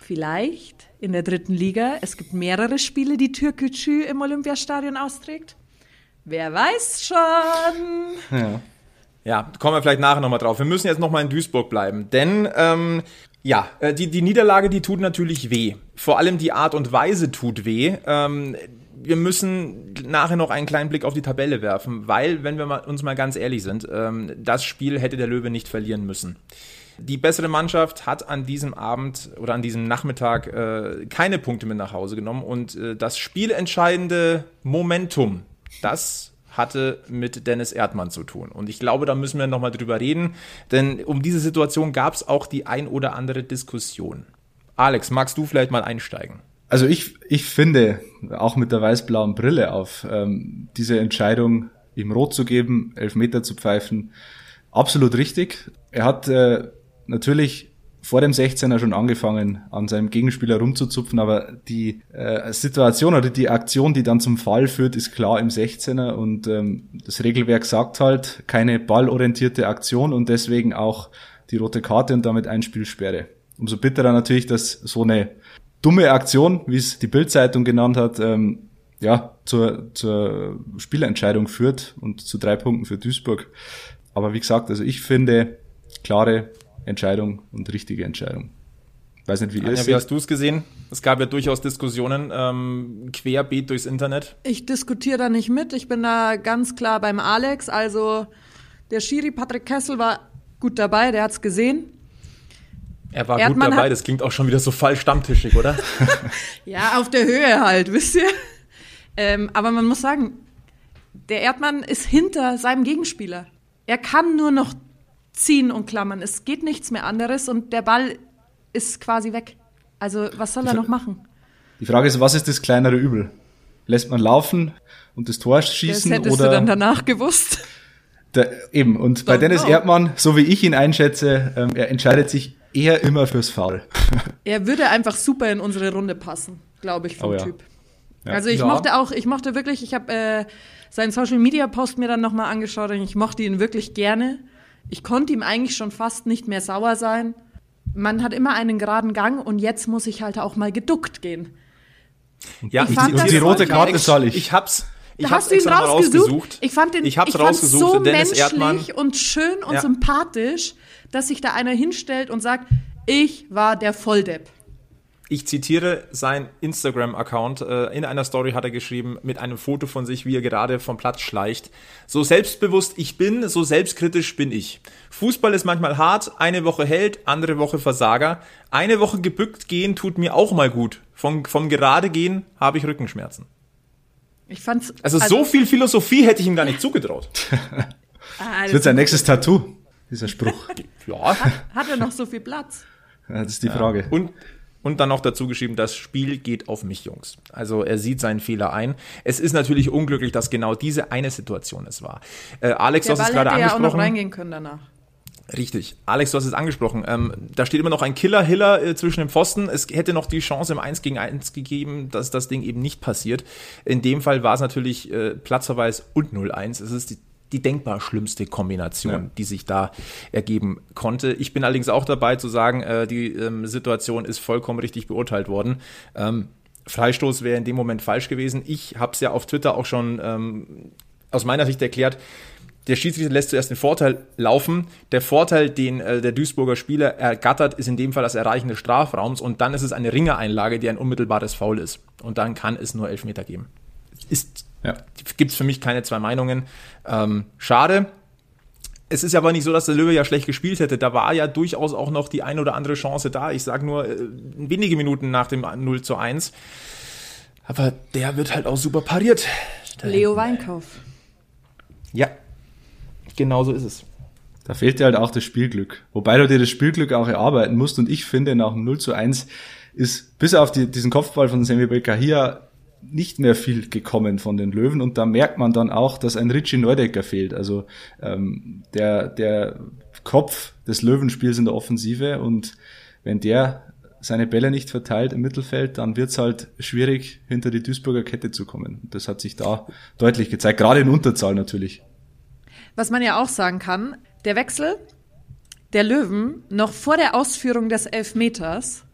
vielleicht in der dritten Liga es gibt mehrere Spiele, die Türkgücü im Olympiastadion austrägt. Wer weiß schon. Ja. Ja, kommen wir vielleicht nachher nochmal drauf. Wir müssen jetzt nochmal in Duisburg bleiben, denn ähm, ja, äh, die, die Niederlage, die tut natürlich weh. Vor allem die Art und Weise tut weh. Ähm, wir müssen nachher noch einen kleinen Blick auf die Tabelle werfen, weil, wenn wir uns mal ganz ehrlich sind, ähm, das Spiel hätte der Löwe nicht verlieren müssen. Die bessere Mannschaft hat an diesem Abend oder an diesem Nachmittag äh, keine Punkte mit nach Hause genommen und äh, das spielentscheidende Momentum, das hatte mit Dennis Erdmann zu tun. Und ich glaube, da müssen wir nochmal drüber reden, denn um diese Situation gab es auch die ein oder andere Diskussion. Alex, magst du vielleicht mal einsteigen? Also ich, ich finde, auch mit der weiß-blauen Brille auf, ähm, diese Entscheidung, ihm rot zu geben, elf Meter zu pfeifen, absolut richtig. Er hat äh, natürlich vor dem 16er schon angefangen, an seinem Gegenspieler rumzuzupfen, aber die äh, Situation oder die Aktion, die dann zum Fall führt, ist klar im 16er und ähm, das Regelwerk sagt halt keine ballorientierte Aktion und deswegen auch die rote Karte und damit Einspielsperre. Umso bitterer natürlich, dass so eine dumme Aktion, wie es die Bildzeitung genannt hat, ähm, ja, zur, zur Spielentscheidung führt und zu drei Punkten für Duisburg. Aber wie gesagt, also ich finde klare Entscheidung und richtige Entscheidung. Weiß nicht, wie Anja, ihr es Wie hast du es gesehen? Es gab ja durchaus Diskussionen ähm, querbeet durchs Internet. Ich diskutiere da nicht mit. Ich bin da ganz klar beim Alex. Also der Schiri Patrick Kessel war gut dabei, der hat es gesehen. Er war Erdmann gut dabei, das klingt auch schon wieder so falsch stammtischig, oder? ja, auf der Höhe halt, wisst ihr? Ähm, aber man muss sagen, der Erdmann ist hinter seinem Gegenspieler. Er kann nur noch ziehen und klammern. Es geht nichts mehr anderes und der Ball ist quasi weg. Also was soll er noch machen? Die Frage ist, was ist das kleinere Übel? Lässt man laufen und das Tor schießen das hättest oder du dann danach gewusst. Der, eben, und bei Dennis know. Erdmann, so wie ich ihn einschätze, ähm, er entscheidet sich eher immer fürs Foul. Er würde einfach super in unsere Runde passen, glaube ich, vom Oh ja. Typ. Ja. Also ich Ja. mochte auch, ich mochte wirklich, ich habe äh, seinen Social Media Post mir dann nochmal angeschaut und ich mochte ihn wirklich gerne. Ich konnte ihm eigentlich schon fast nicht mehr sauer sein. Man hat immer einen geraden Gang und jetzt muss ich halt auch mal geduckt gehen. Ja, Ich fand zitiere das- die rote Die Karte soll ich. Ich hab's. Ich Da hab's hast du ihn mal rausgesucht. Ich fand den ich hab's ich rausgesucht. so Dennis menschlich Erdmann. und schön und Ja. sympathisch, dass sich da einer hinstellt und sagt, ich war der Volldepp. Ich zitiere sein Instagram-Account. Äh, in einer Story hat er geschrieben, mit einem Foto von sich, wie er gerade vom Platz schleicht. So selbstbewusst ich bin, so selbstkritisch bin ich. Fußball ist manchmal hart, eine Woche Held, andere Woche Versager. Eine Woche gebückt gehen tut mir auch mal gut. Vom, vom gerade gehen habe ich Rückenschmerzen. Ich fand's Also, so viel Philosophie hätte ich ihm gar nicht zugetraut. Ah, Das wird sein nächstes Tattoo, dieser Spruch. Ja. hat er noch so viel Platz? Das ist die Frage. Und, und dann noch dazu geschrieben, das Spiel geht auf mich, Jungs. Also er sieht seinen Fehler ein. Es ist natürlich unglücklich, dass genau diese eine Situation es war. Äh, Alex, du hast es gerade hätte ja auch noch angesprochen. reingehen können danach. Richtig. Alex, du hast es angesprochen. Ähm, da steht immer noch ein Killer-Hiller äh, zwischen dem Pfosten. Es hätte noch die Chance im 1 gegen 1 gegeben, dass das Ding eben nicht passiert. In dem Fall war es natürlich äh, Platzverweis und 0-1. Es ist die, die denkbar schlimmste Kombination, Ja. die sich da ergeben konnte. Ich bin allerdings auch dabei zu sagen, äh, die ähm, Situation ist vollkommen richtig beurteilt worden. Ähm, Freistoß wäre in dem Moment falsch gewesen. Ich habe es ja auf Twitter auch schon ähm, aus meiner Sicht erklärt. Der Schiedsrichter lässt zuerst den Vorteil laufen. Der Vorteil, den äh, der Duisburger Spieler ergattert, ist in dem Fall das Erreichen des Strafraums und dann ist es eine Ringereinlage, die ein unmittelbares Foul ist. Und dann kann es nur Elfmeter geben. Ist, Ja. gibt es für mich keine zwei Meinungen. Ähm, schade. Es ist aber nicht so, dass der Löwe ja schlecht gespielt hätte. Da war ja durchaus auch noch die ein oder andere Chance da. Ich sage nur äh, wenige Minuten nach dem 0 zu 1. Aber der wird halt auch super pariert. Leo Weinkauf. Ja, genau so ist es. Da fehlt dir halt auch das Spielglück. Wobei du dir das Spielglück auch erarbeiten musst. Und ich finde, nach dem 0 zu 1 ist bis auf die, diesen Kopfball von Semi Belkahia nicht mehr viel gekommen von den Löwen. Und da merkt man dann auch, dass ein Richie Neudecker fehlt. Also ähm, der, der Kopf des Löwenspiels in der Offensive. Und wenn der seine Bälle nicht verteilt im Mittelfeld, dann wird's halt schwierig, hinter die Duisburger Kette zu kommen. Das hat sich da deutlich gezeigt, gerade in Unterzahl natürlich. Was man ja auch sagen kann, der Wechsel der Löwen noch vor der Ausführung des Elfmeters.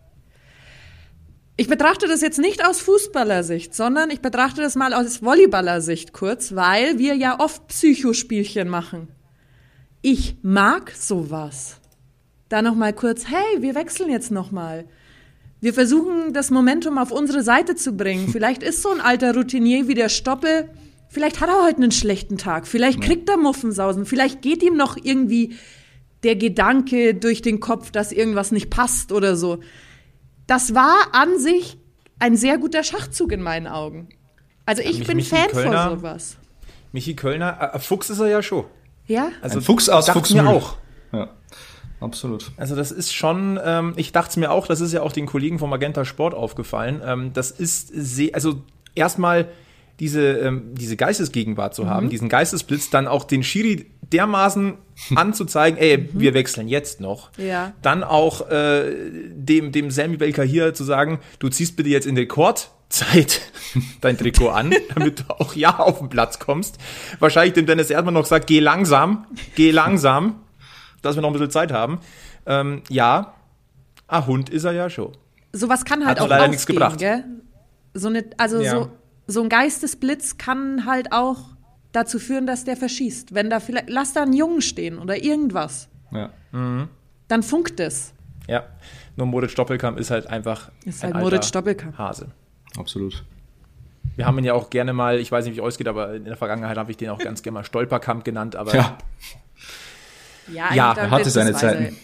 Ich betrachte das jetzt nicht aus Fußballersicht, sondern ich betrachte das mal aus Volleyballersicht kurz, weil wir ja oft Psychospielchen machen. Ich mag sowas. Da noch mal kurz, hey, wir wechseln jetzt noch mal. Wir versuchen das Momentum auf unsere Seite zu bringen. Vielleicht ist so ein alter Routinier wie der Stoppel, vielleicht hat er heute einen schlechten Tag, vielleicht kriegt er Muffensausen, vielleicht geht ihm noch irgendwie der Gedanke durch den Kopf, dass irgendwas nicht passt oder so. Das war an sich ein sehr guter Schachzug in meinen Augen. Also ich Mich- bin Michi Fan Kölner- von sowas. Michi Kölner, äh, Fuchs ist er ja schon. Ja? Also Ein Fuchs aus dachte Fuchsmühl. mir auch. Ja, absolut. Also das ist schon, ähm, ich dachte es mir auch, das ist ja auch den Kollegen vom Magenta Sport aufgefallen. Ähm, das ist sehr, also erstmal diese, ähm, diese Geistesgegenwart zu haben, diesen Geistesblitz, dann auch den Schiri dermaßen anzuzeigen, ey, wir wechseln jetzt noch. Ja. Dann auch äh, dem, dem Sammy Belker hier zu sagen, du ziehst bitte jetzt in Rekordzeit dein Trikot an, damit du auch ja auf den Platz kommst. Wahrscheinlich dem Dennis Erdmann noch sagt, geh langsam, geh langsam, dass wir noch ein bisschen Zeit haben. Ähm, ja, ein Hund ist er ja schon. Sowas kann halt Hat auch leider nichts gebracht. gell? So eine, also Ja. so, so ein Geistesblitz kann halt auch dazu führen, dass der verschießt. Wenn da vielleicht, lass da einen Jungen stehen oder irgendwas, Ja. dann funkt es. Ja, nur Moritz Doppelkamp ist halt einfach Ist ein halt alter Moritz Doppelkamp. Hase. Absolut. Wir haben ihn ja auch gerne mal, ich weiß nicht, wie es ausgeht, aber in der Vergangenheit habe ich den auch ganz gerne mal Stolperkamp genannt, aber Ja, Ja, Ja, er hatte seine Zeiten.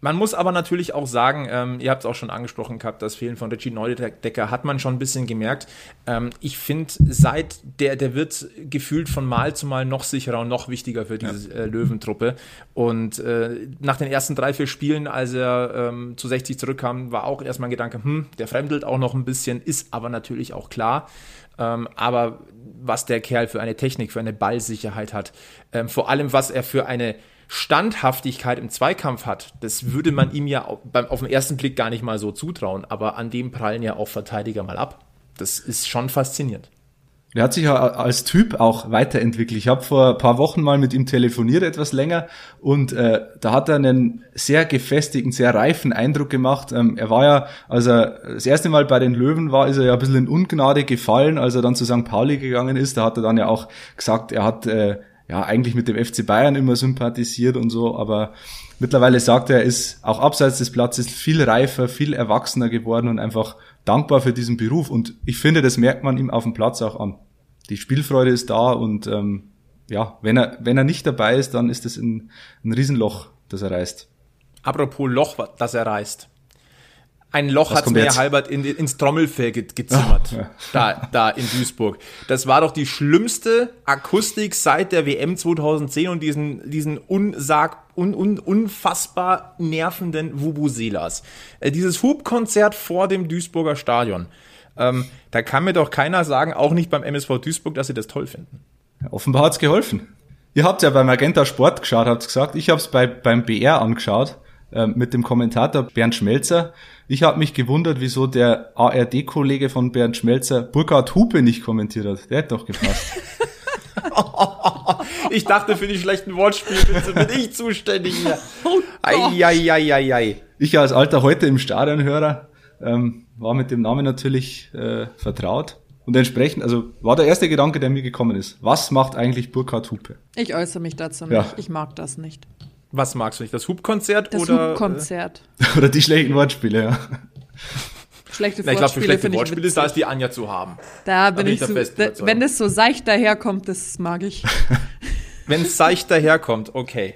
Man muss aber natürlich auch sagen, ähm, ihr habt es auch schon angesprochen gehabt, das Fehlen von Richie Neudecker hat man schon ein bisschen gemerkt. Ähm, ich finde, seit der, der wird gefühlt von Mal zu Mal noch sicherer und noch wichtiger für diese ja. äh, Löwentruppe. Und äh, nach den ersten drei, vier Spielen, als er ähm, zu 60 zurückkam, war auch erstmal ein Gedanke, hm, der fremdelt auch noch ein bisschen, ist aber natürlich auch klar. Ähm, aber was der Kerl für eine Technik, für eine Ballsicherheit hat, ähm, vor allem was er für eine Standhaftigkeit im Zweikampf hat, das würde man ihm ja auf, den ersten Blick gar nicht mal so zutrauen, aber an dem prallen ja auch Verteidiger mal ab. Das ist schon faszinierend. Er hat sich ja als Typ auch weiterentwickelt. Ich habe vor ein paar Wochen mal mit ihm telefoniert, etwas länger, und äh, da hat er einen sehr gefestigten, sehr reifen Eindruck gemacht. Ähm, er war ja, als er das erste Mal bei den Löwen war, ist er ja ein bisschen in Ungnade gefallen, als er dann zu St. Pauli gegangen ist. Da hat er dann ja auch gesagt, er hat äh, ja eigentlich mit dem FC Bayern immer sympathisiert und so, aber mittlerweile sagt er, er ist auch abseits des Platzes viel reifer, viel erwachsener geworden und einfach dankbar für diesen Beruf. Und ich finde, das merkt man ihm auf dem Platz auch an. Die Spielfreude ist da und ähm, ja, wenn er, wenn er nicht dabei ist, dann ist es ein, ein Riesenloch, das er reißt. Apropos Loch, das er reißt. Ein Loch hat mir Halbert in, ins Trommelfell gezimmert. Oh. Da, da in Duisburg. Das war doch die schlimmste Akustik seit der WM 2010 und diesen, diesen unsag, un, un, unfassbar nervenden Vubuzelas. Äh, dieses Hubkonzert vor dem Duisburger Stadion. Ähm, da kann mir doch keiner sagen, auch nicht beim MSV Duisburg, dass sie das toll finden. Ja, offenbar hat's geholfen. Ihr habt ja beim Magenta Sport geschaut, habt gesagt. Ich habe es bei, beim BR angeschaut äh, mit dem Kommentator Bernd Schmelzer. Ich habe mich gewundert, wieso der ARD-Kollege von Bernd Schmelzer Burkhard Hupe nicht kommentiert hat. Der hat doch gepasst. ich dachte, für die schlechten Wortspiele bin ich zuständig hier. Oh Eieieiei. Ich als alter heute im Stadionhörer ähm, war mit dem Namen natürlich äh, vertraut. Und entsprechend, also war der erste Gedanke, der mir gekommen ist. Was macht eigentlich Burkhard Hupe? Ich äußere mich dazu nicht. Ja. Ich mag das nicht. Was magst du nicht? Das Hubkonzert das oder? Das Hubkonzert. oder die schlechten Wortspiele, ja. Schlechte Na, ich glaube, für schlechte Wortspiele ist da ist die Anja zu haben. Da bin, da bin ich, ich so, da, wenn es so seicht daherkommt, das mag ich. wenn es seicht daherkommt, okay.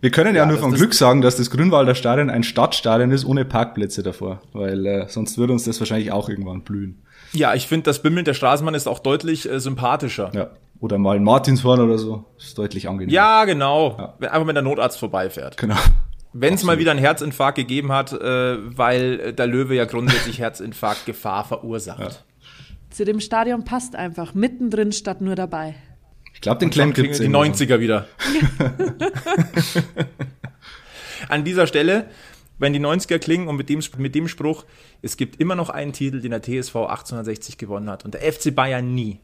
Wir können ja, ja nur von Glück sagen, dass das Grünwalder Stadion ein Stadtstadion ist ohne Parkplätze davor, weil äh, sonst würde uns das wahrscheinlich auch irgendwann blühen. Ja, ich finde, das Bimmeln der Straßenbahn ist auch deutlich äh, sympathischer. Ja. Oder mal ein Martinshorn oder so. ist deutlich angenehmer. Ja, genau. Ja. Einfach wenn der Notarzt vorbeifährt. Genau. Wenn es mal wieder einen Herzinfarkt gegeben hat, äh, weil der Löwe ja grundsätzlich Herzinfarktgefahr verursacht. Ja. Zu dem Stadion passt einfach. Mittendrin statt nur dabei. Ich glaube, den Klemm gibt's Die 90er wieder. An dieser Stelle, wenn die 90er klingen und mit dem, mit dem Spruch, es gibt immer noch einen Titel, den der TSV 1860 gewonnen hat und der FC Bayern nie.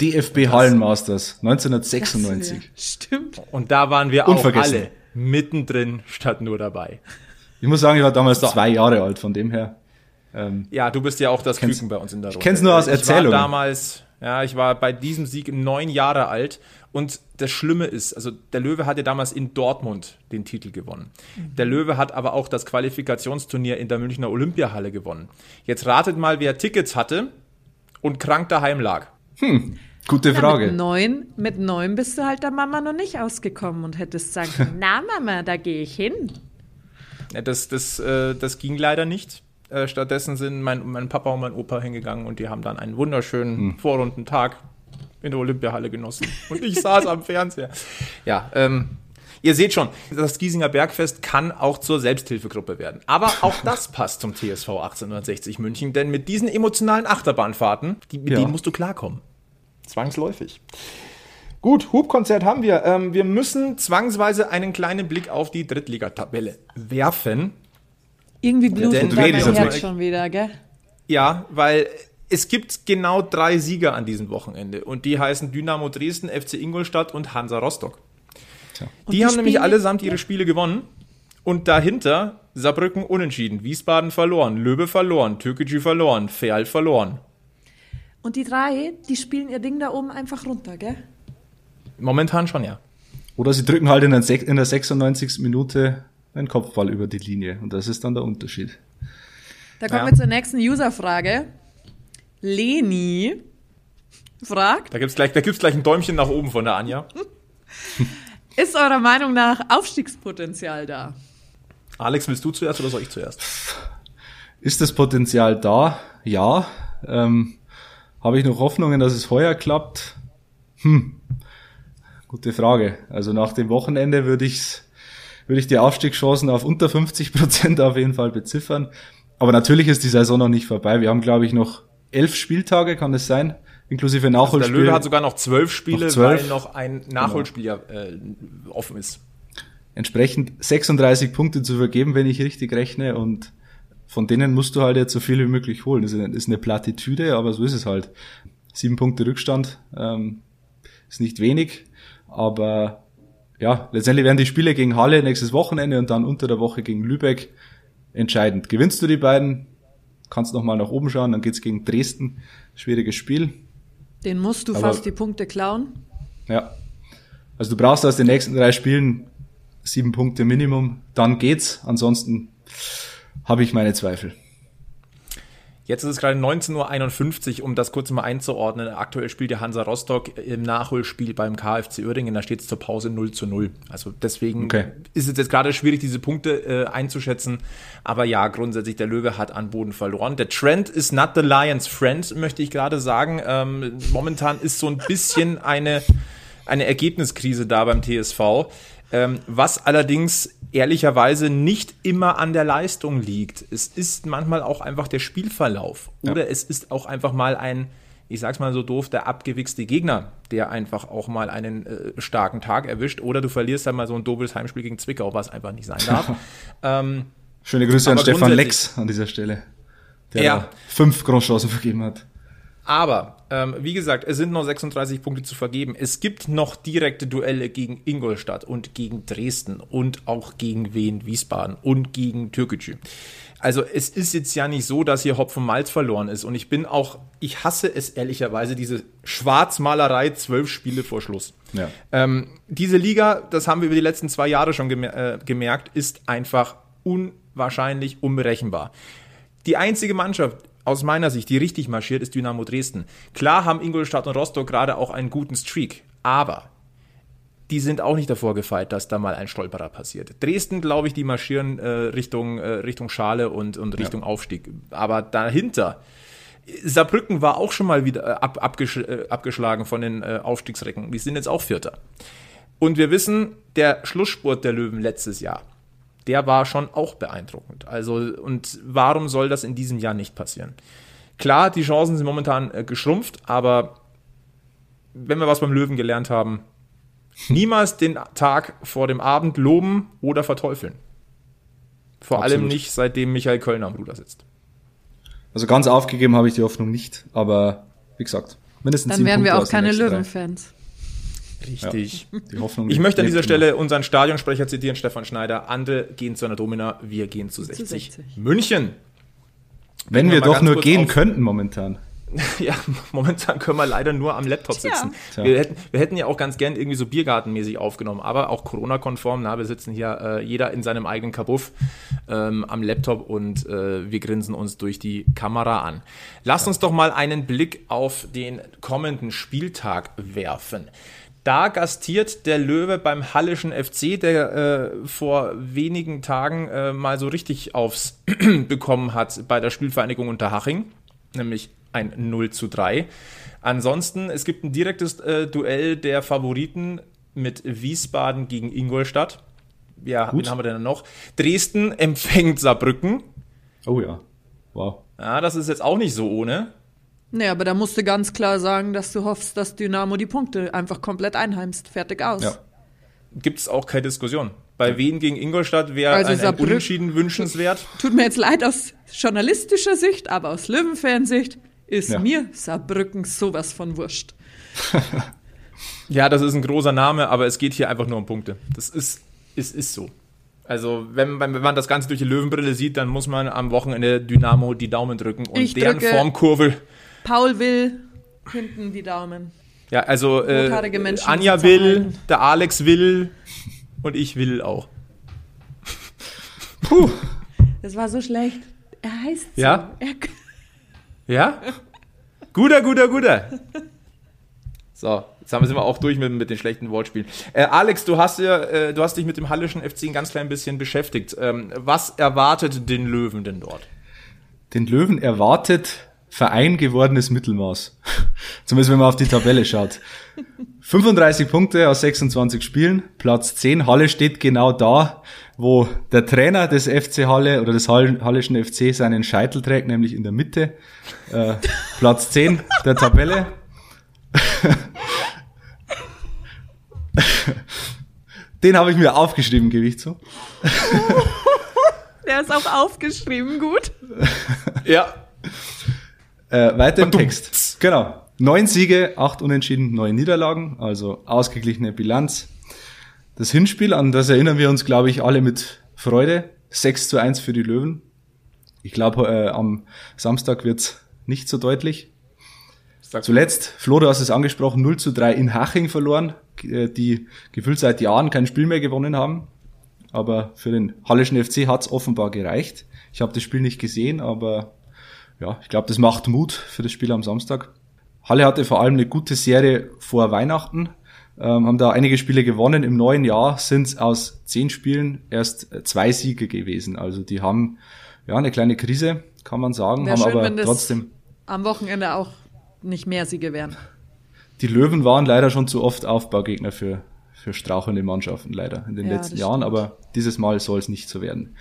DFB Hallenmasters 1996. Stimmt. Und da waren wir auch alle mittendrin statt nur dabei. Ich muss sagen, ich war damals so. zwei Jahre alt, von dem her. Ähm, ja, du bist ja auch das Küken bei uns in der Runde. Ich kenn's nur aus Erzählungen. Ich war damals, ja, ich war bei diesem Sieg neun Jahre alt und das Schlimme ist, also der Löwe hatte damals in Dortmund den Titel gewonnen. Mhm. Der Löwe hat aber auch das Qualifikationsturnier in der Münchner Olympiahalle gewonnen. Jetzt ratet mal, wer Tickets hatte und krank daheim lag. Hm. Gute Frage. Ja, mit, neun, mit neun bist du halt der Mama noch nicht ausgekommen und hättest sagen können, na Mama, da gehe ich hin. Ja, das, das, äh, das ging leider nicht. Äh, stattdessen sind mein, mein Papa und mein Opa hingegangen und die haben dann einen wunderschönen hm. Vorrundentag in der Olympiahalle genossen. Und ich saß am Fernseher. Ja, ähm, ihr seht schon, das Giesinger Bergfest kann auch zur Selbsthilfegruppe werden. Aber auch das passt zum TSV 1860 München, denn mit diesen emotionalen Achterbahnfahrten, die, mit ja. denen musst du klarkommen. Zwangsläufig. Gut, Hubkonzert haben wir. Ähm, wir müssen zwangsweise einen kleinen Blick auf die Drittligatabelle werfen. Irgendwie blutet mein Herz schon wieder, gell? Ja, weil es gibt genau drei Sieger an diesem Wochenende und die heißen Dynamo Dresden, FC Ingolstadt und Hansa Rostock. Die, die, haben Spiele? nämlich allesamt ihre Spiele gewonnen und dahinter Saarbrücken unentschieden, Wiesbaden verloren, Löbe verloren, Türkgücü verloren, Ferl verloren. Und die drei, die spielen ihr Ding da oben einfach runter, gell? Momentan schon, ja. Oder sie drücken halt in der, in der 96. Minute einen Kopfball über die Linie. Und das ist dann der Unterschied. Da kommen ja. wir zur nächsten User-Frage. Leni fragt. Da gibt's gleich, da gibt's gleich ein Däumchen nach oben von der Anja. ist eurer Meinung nach Aufstiegspotenzial da? Alex, willst du zuerst oder soll ich zuerst? Ist das Potenzial da? Ja. Ähm, Habe ich noch Hoffnungen, dass es heuer klappt? Hm. Gute Frage. Also nach dem Wochenende würde ich würde ich die Aufstiegschancen auf unter 50 Prozent auf jeden Fall beziffern. Aber natürlich ist die Saison noch nicht vorbei. Wir haben, glaube ich, noch elf Spieltage, kann das sein? Inklusive Nachholspiele. Also der Löwe hat sogar noch zwölf Spiele, noch zwölf. weil noch ein Nachholspiel genau. äh, offen ist. Entsprechend 36 Punkte zu vergeben, wenn ich richtig rechne. Und von denen musst du halt jetzt so viel wie möglich holen. Das ist eine Plattitüde, aber so ist es halt. Sieben Punkte Rückstand ähm, ist nicht wenig, aber ja, letztendlich werden die Spiele gegen Halle nächstes Wochenende und dann unter der Woche gegen Lübeck entscheidend. Gewinnst du die beiden, kannst noch mal nach oben schauen, dann geht's gegen Dresden. Schwieriges Spiel. Den musst du Aber, fast die Punkte klauen. Ja. Also du brauchst aus den nächsten drei Spielen sieben Punkte Minimum, dann geht's. Ansonsten habe ich meine Zweifel. Jetzt ist es gerade 19.51 Uhr, um das kurz mal einzuordnen. Aktuell spielt der Hansa Rostock im Nachholspiel beim KfC Uerdingen. Da steht es zur Pause 0 zu 0. Also deswegen okay. ist es jetzt gerade schwierig, diese Punkte äh, einzuschätzen. Aber ja, grundsätzlich, der Löwe hat an Boden verloren. Der Trend ist not the Lions friend, möchte ich gerade sagen. Ähm, momentan ist so ein bisschen eine, eine Ergebniskrise da beim TSV. Ähm, was allerdings ehrlicherweise nicht immer an der Leistung liegt. Es ist manchmal auch einfach der Spielverlauf. Oder ja. es ist auch einfach mal ein, ich sag's mal so doof, der abgewichste Gegner, der einfach auch mal einen äh, starken Tag erwischt. Oder du verlierst dann mal so ein dobles Heimspiel gegen Zwickau, was einfach nicht sein darf. ähm, Schöne Grüße an Stefan Lex an dieser Stelle, der ja. fünf Großchancen vergeben hat. Aber, ähm, wie gesagt, es sind noch 36 Punkte zu vergeben. Es gibt noch direkte Duelle gegen Ingolstadt und gegen Dresden und auch gegen Wien, Wiesbaden und gegen Türkgücü. Also es ist jetzt ja nicht so, dass hier Hopfen Malz verloren ist. Und ich bin auch, ich hasse es ehrlicherweise, diese Schwarzmalerei, zwölf Spiele vor Schluss. Ja. Ähm, diese Liga, das haben wir über die letzten zwei Jahre schon gemer äh, gemerkt, ist einfach unwahrscheinlich unberechenbar. Die einzige Mannschaft, aus meiner Sicht, die richtig marschiert, ist Dynamo Dresden. Klar haben Ingolstadt und Rostock gerade auch einen guten Streak, aber die sind auch nicht davor gefeit, dass da mal ein Stolperer passiert. Dresden, glaube ich, die marschieren äh, Richtung, äh, Richtung Schale und, und Richtung ja. Aufstieg. Aber dahinter, Saarbrücken war auch schon mal wieder äh, ab, abgesch äh, abgeschlagen von den äh, Aufstiegsrecken. Die sind jetzt auch Vierter. Und wir wissen, der Schlussspurt der Löwen letztes Jahr, der war schon auch beeindruckend. Also, und warum soll das in diesem Jahr nicht passieren? Klar, die Chancen sind momentan äh, geschrumpft, aber wenn wir was beim Löwen gelernt haben, niemals den Tag vor dem Abend loben oder verteufeln. Vor Absolut. allem nicht, seitdem Michael Kölner am Ruder sitzt. Also ganz aufgegeben habe ich die Hoffnung nicht, aber wie gesagt, mindestens Dann wären wir auch keine Löwen-Fans. Richtig. Ja, die Hoffnung ich möchte an dieser Stelle unseren Stadionsprecher zitieren, Stefan Schneider. Andere gehen zu einer Domina, wir gehen zu 60. Zu 60. München. Wenn wir, wir doch nur gehen könnten momentan. ja, momentan können wir leider nur am Laptop sitzen. Tja. Wir, hätten, wir hätten ja auch ganz gern irgendwie so Biergartenmäßig aufgenommen, aber auch Corona-konform. Na, wir sitzen hier äh, jeder in seinem eigenen Kabuff ähm, am Laptop und äh, wir grinsen uns durch die Kamera an. Lass ja. uns doch mal einen Blick auf den kommenden Spieltag werfen. Da gastiert der Löwe beim Hallischen FC, der äh, vor wenigen Tagen äh, mal so richtig aufs bekommen hat bei der Spielvereinigung Unterhaching, nämlich ein 0 zu 3. Ansonsten, es gibt ein direktes äh, Duell der Favoriten mit Wiesbaden gegen Ingolstadt. Ja, Gut. wen haben wir denn noch? Dresden empfängt Saarbrücken. Oh ja. Wow. Ja, das ist jetzt auch nicht so ohne. Nee, aber da musst du ganz klar sagen, dass du hoffst, dass Dynamo die Punkte einfach komplett einheimst. Fertig aus. Ja. Gibt es auch keine Diskussion. Bei Wien gegen Ingolstadt wäre also ein, ein Unentschieden wünschenswert. Tut mir jetzt leid aus journalistischer Sicht, aber aus Löwenfansicht ist ja. mir Saarbrücken sowas von wurscht. ja, das ist ein großer Name, aber es geht hier einfach nur um Punkte. Das ist, ist, ist so. Also, wenn, wenn man das Ganze durch die Löwenbrille sieht, dann muss man am Wochenende Dynamo die Daumen drücken und ich deren Formkurve Paul will, hinten die Daumen. Ja, also äh, Anja will, der Alex will und ich will auch. Puh. Das war so schlecht. Er heißt so. Ja? Er ja? Guter, guter, guter. So, jetzt haben wir sind wir auch durch mit, mit den schlechten Wortspielen. Äh, Alex, du hast ja, äh, du hast dich mit dem Hallischen FC ein ganz klein bisschen beschäftigt. Ähm, was erwartet den Löwen denn dort? Den Löwen erwartet Verein gewordenes Mittelmaß. Zumindest wenn man auf die Tabelle schaut. 35 Punkte aus 26 Spielen, Platz 10. Halle steht genau da, wo der Trainer des FC Halle oder des Hallischen FC seinen Scheitel trägt, nämlich in der Mitte. Äh, Platz 10 der Tabelle. Den habe ich mir aufgeschrieben, gebe ich zu. Der ist auch aufgeschrieben, gut. Ja. Äh, weiter im Text. Genau. Neun Siege, acht Unentschieden, neun Niederlagen, also ausgeglichene Bilanz. Das Hinspiel, an das erinnern wir uns, glaube ich, alle mit Freude. 6 zu 1 für die Löwen. Ich glaube, äh, am Samstag wird's nicht so deutlich. Sag Zuletzt, Flo, du hast es angesprochen, 0 zu 3 in Haching verloren, äh, die gefühlt seit Jahren kein Spiel mehr gewonnen haben. Aber für den Hallischen FC hat's offenbar gereicht. Ich habe das Spiel nicht gesehen, aber ja, ich glaube, das macht Mut für das Spiel am Samstag. Halle hatte vor allem eine gute Serie vor Weihnachten, ähm, haben da einige Spiele gewonnen. Im neuen Jahr sind aus zehn Spielen erst zwei Siege gewesen. Also die haben ja eine kleine Krise, kann man sagen, Wär haben schön, aber trotzdem am Wochenende auch nicht mehr Siege wären. Die Löwen waren leider schon zu oft Aufbaugegner für, für strauchelnde Mannschaften, leider in den Ja, letzten Jahren, stimmt. aber dieses Mal soll es nicht so werden.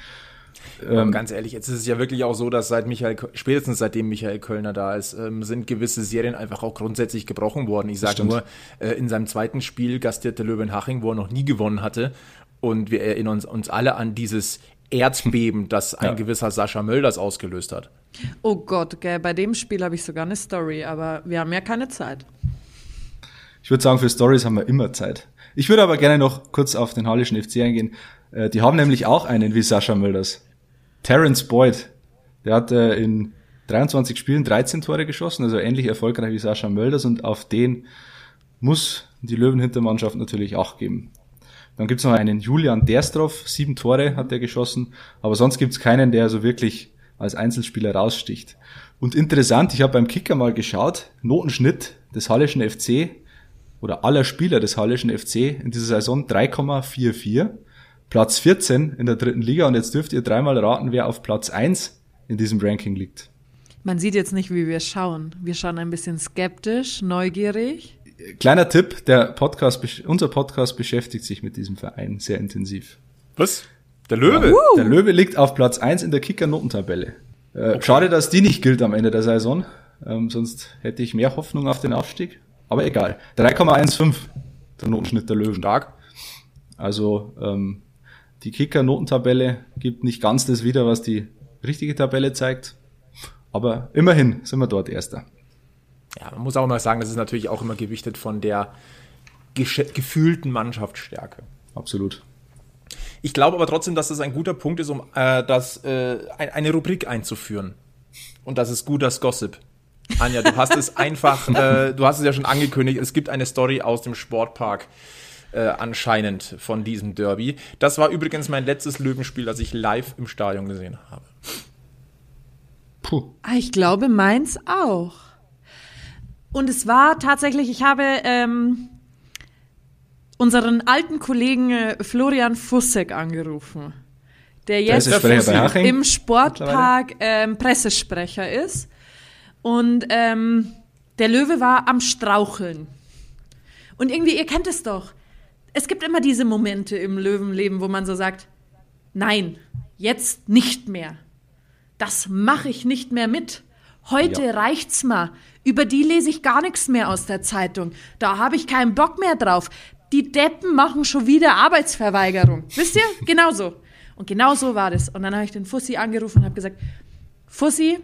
Ähm, ganz ehrlich, jetzt ist es ja wirklich auch so, dass seit Michael, spätestens seitdem Michael Kölner da ist, ähm, sind gewisse Serien einfach auch grundsätzlich gebrochen worden. Ich sage nur, äh, in seinem zweiten Spiel gastierte Löwen Haching, wo er noch nie gewonnen hatte. Und wir erinnern uns, uns alle an dieses Erzbeben, das ein Ja. gewisser Sascha Mölders ausgelöst hat. Oh Gott, gell, bei dem Spiel habe ich sogar eine Story, aber wir haben ja keine Zeit. Ich würde sagen, für Stories haben wir immer Zeit. Ich würde aber gerne noch kurz auf den Hallischen FC eingehen. Äh, Die haben nämlich auch einen wie Sascha Mölders. Terence Boyd. Der hat äh, in 23 Spielen 13 Tore geschossen, also ähnlich erfolgreich wie Sascha Mölders und auf den muss die Löwenhintermannschaft natürlich auch geben. Dann gibt's noch einen Julian Derstroff, sieben Tore hat er geschossen, aber sonst gibt's keinen, der so wirklich als Einzelspieler raussticht. Und interessant, ich habe beim Kicker mal geschaut, Notenschnitt des Hallischen FC oder aller Spieler des Hallischen FC in dieser Saison 3,44. Platz 14 in der dritten Liga und jetzt dürft ihr dreimal raten, wer auf Platz 1 in diesem Ranking liegt. Man sieht jetzt nicht, wie wir schauen. Wir schauen ein bisschen skeptisch, neugierig. Kleiner Tipp, der Podcast, unser Podcast beschäftigt sich mit diesem Verein sehr intensiv. Was? Der Löwe? Der Löwe liegt auf Platz 1 in der Kicker-Notentabelle. Äh, Schade, dass die nicht gilt am Ende der Saison. Ähm, sonst hätte ich mehr Hoffnung auf den Aufstieg. Aber egal. 3,15 der Notenschnitt der Löwen. Stark. Also ähm, die Kicker-Notentabelle gibt nicht ganz das wieder, was die richtige Tabelle zeigt. Aber immerhin sind wir dort Erster. Ja, man muss auch mal sagen, das ist natürlich auch immer gewichtet von der gefühlten Mannschaftsstärke. Absolut. Ich glaube aber trotzdem, dass das ein guter Punkt ist, um äh, das, äh, ein, eine Rubrik einzuführen. Und das ist gutes Gossip. Anja, du hast es einfach, äh, du hast es ja schon angekündigt, es gibt eine Story aus dem Sportpark äh, anscheinend von diesem Derby. Das war übrigens mein letztes Löwenspiel, das ich live im Stadion gesehen habe. Puh. Ah, ich glaube, meins auch. Und es war tatsächlich, ich habe ähm, unseren alten Kollegen äh, Florian Fussek angerufen, der jetzt im Sportpark ähm, Pressesprecher ist. Und ähm, der Löwe war am Straucheln. Und irgendwie, ihr kennt es doch. Es gibt immer diese Momente im Löwenleben, wo man so sagt, nein, jetzt nicht mehr. Das mache ich nicht mehr mit. Heute Ja. reicht's mal. Über die lese ich gar nichts mehr aus der Zeitung. Da habe ich keinen Bock mehr drauf. Die Deppen machen schon wieder Arbeitsverweigerung. Wisst ihr? Genauso. Und genau so war das. Und dann habe ich den Fussi angerufen und habe gesagt, Fussi,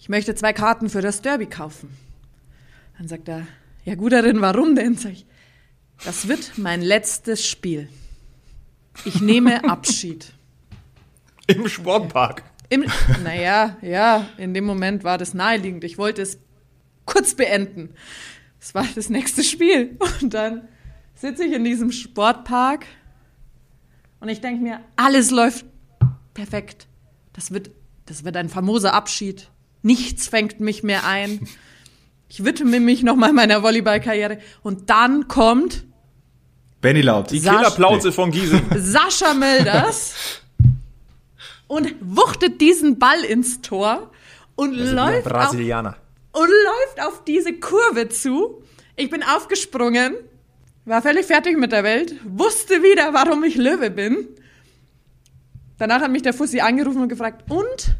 ich möchte zwei Karten für das Derby kaufen. Dann sagt er, ja Guterin, warum denn? Sag ich, das wird mein letztes Spiel. Ich nehme Abschied. Im Sportpark. Im, naja, ja, in dem Moment war das naheliegend. Ich wollte es kurz beenden. Es war das nächste Spiel. Und dann sitze ich in diesem Sportpark und ich denke mir, alles läuft perfekt. Das wird, das wird ein famoser Abschied. Nichts fängt mich mehr ein. Ich widme mich nochmal meiner Volleyballkarriere. Und dann kommt Benny Laut. Die Sasch- Killerplauze von Giesing. Sascha Mölders und wuchtet diesen Ball ins Tor und läuft auf, und läuft auf diese Kurve zu. Ich bin aufgesprungen, war völlig fertig mit der Welt, wusste wieder, warum ich Löwe bin. Danach hat mich der Fussi angerufen und gefragt, und?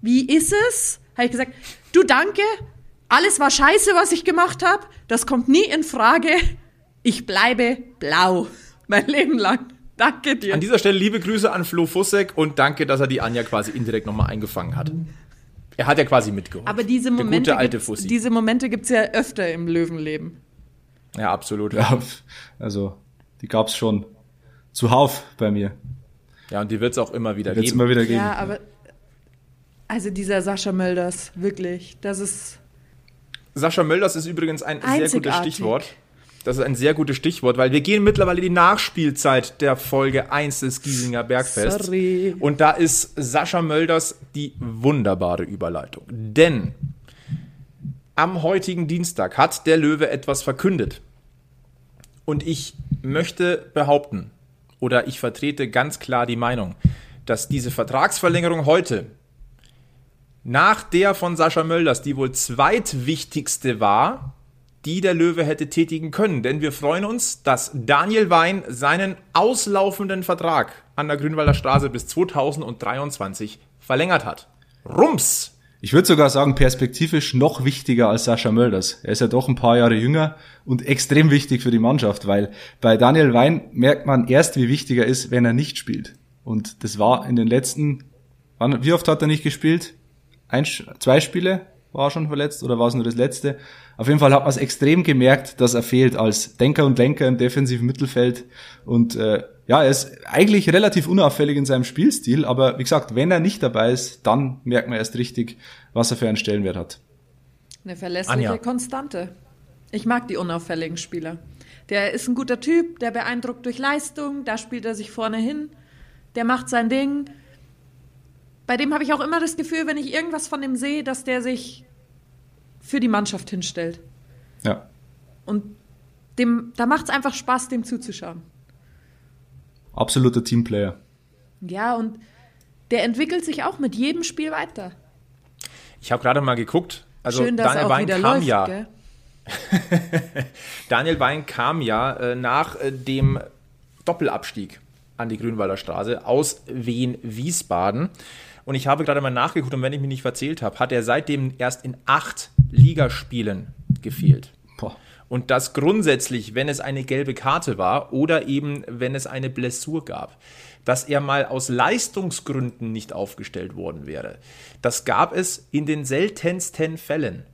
Wie ist es? Habe ich gesagt, du danke, alles war scheiße, was ich gemacht habe, das kommt nie in Frage. Ich bleibe blau. Mein Leben lang. Danke dir. An dieser Stelle liebe Grüße an Flo Fussek und danke, dass er die Anja quasi indirekt nochmal eingefangen hat. Er hat ja quasi mitgeholfen. Aber diese Momente, gibt's, diese Momente gibt's ja öfter im Löwenleben. ja, absolut. Ja, also, die gab's schon zuhauf bei mir. Ja, und die wird es auch immer wieder geben. immer wieder geben. Ja, aber also dieser Sascha Mölders, wirklich, das ist Sascha Mölders ist übrigens ein sehr gutes Einzigartig. Stichwort. Das ist ein sehr gutes Stichwort, weil wir gehen mittlerweile in die Nachspielzeit der Folge 1 des Giesinger Bergfests. Sorry. Und da ist Sascha Mölders die wunderbare Überleitung. Denn am heutigen Dienstag hat der Löwe etwas verkündet. Und ich möchte behaupten, oder ich vertrete ganz klar die Meinung, dass diese Vertragsverlängerung heute nach der von Sascha Mölders, die wohl zweitwichtigste war, die der Löwe hätte tätigen können. Denn wir freuen uns, dass Daniel Wein seinen auslaufenden Vertrag an der Grünwalder Straße bis 2023 verlängert hat. Rums! Ich würde sogar sagen, perspektivisch noch wichtiger als Sascha Mölders. Er ist ja doch ein paar Jahre jünger und extrem wichtig für die Mannschaft, weil bei Daniel Wein merkt man erst, wie wichtig er ist, wenn er nicht spielt. Und das war in den letzten, wie oft hat er nicht gespielt? Ein, zwei Spiele war er schon verletzt oder war es nur das letzte? Auf jeden Fall hat man es extrem gemerkt, dass er fehlt als Denker und Lenker im defensiven Mittelfeld. Und äh, ja, er ist eigentlich relativ unauffällig in seinem Spielstil, aber wie gesagt, wenn er nicht dabei ist, dann merkt man erst richtig, was er für einen Stellenwert hat. eine verlässliche Anja. Konstante. Ich mag die unauffälligen Spieler. Der ist ein guter Typ, der beeindruckt durch Leistung, da spielt er sich vorne hin, der macht sein Ding. Bei dem habe ich auch immer das Gefühl, wenn ich irgendwas von dem sehe, dass der sich für die Mannschaft hinstellt. Ja. Und dem, da macht es einfach Spaß, dem zuzuschauen. Absoluter Teamplayer. Ja, und der entwickelt sich auch mit jedem Spiel weiter. Ich habe gerade mal geguckt. Also Schön, dass Daniel Wein kam läuft, ja. gell? Daniel Wein kam ja äh, nach äh, dem Doppelabstieg an die Grünwalder Straße aus Wien-Wiesbaden. Und ich habe gerade mal nachgeguckt und wenn ich mich nicht verzählt habe, hat er seitdem erst in acht Ligaspielen gefehlt. Boah. Und das grundsätzlich, wenn es eine gelbe Karte war oder eben wenn es eine Blessur gab, dass er mal aus Leistungsgründen nicht aufgestellt worden wäre. Das gab es in den seltensten Fällen.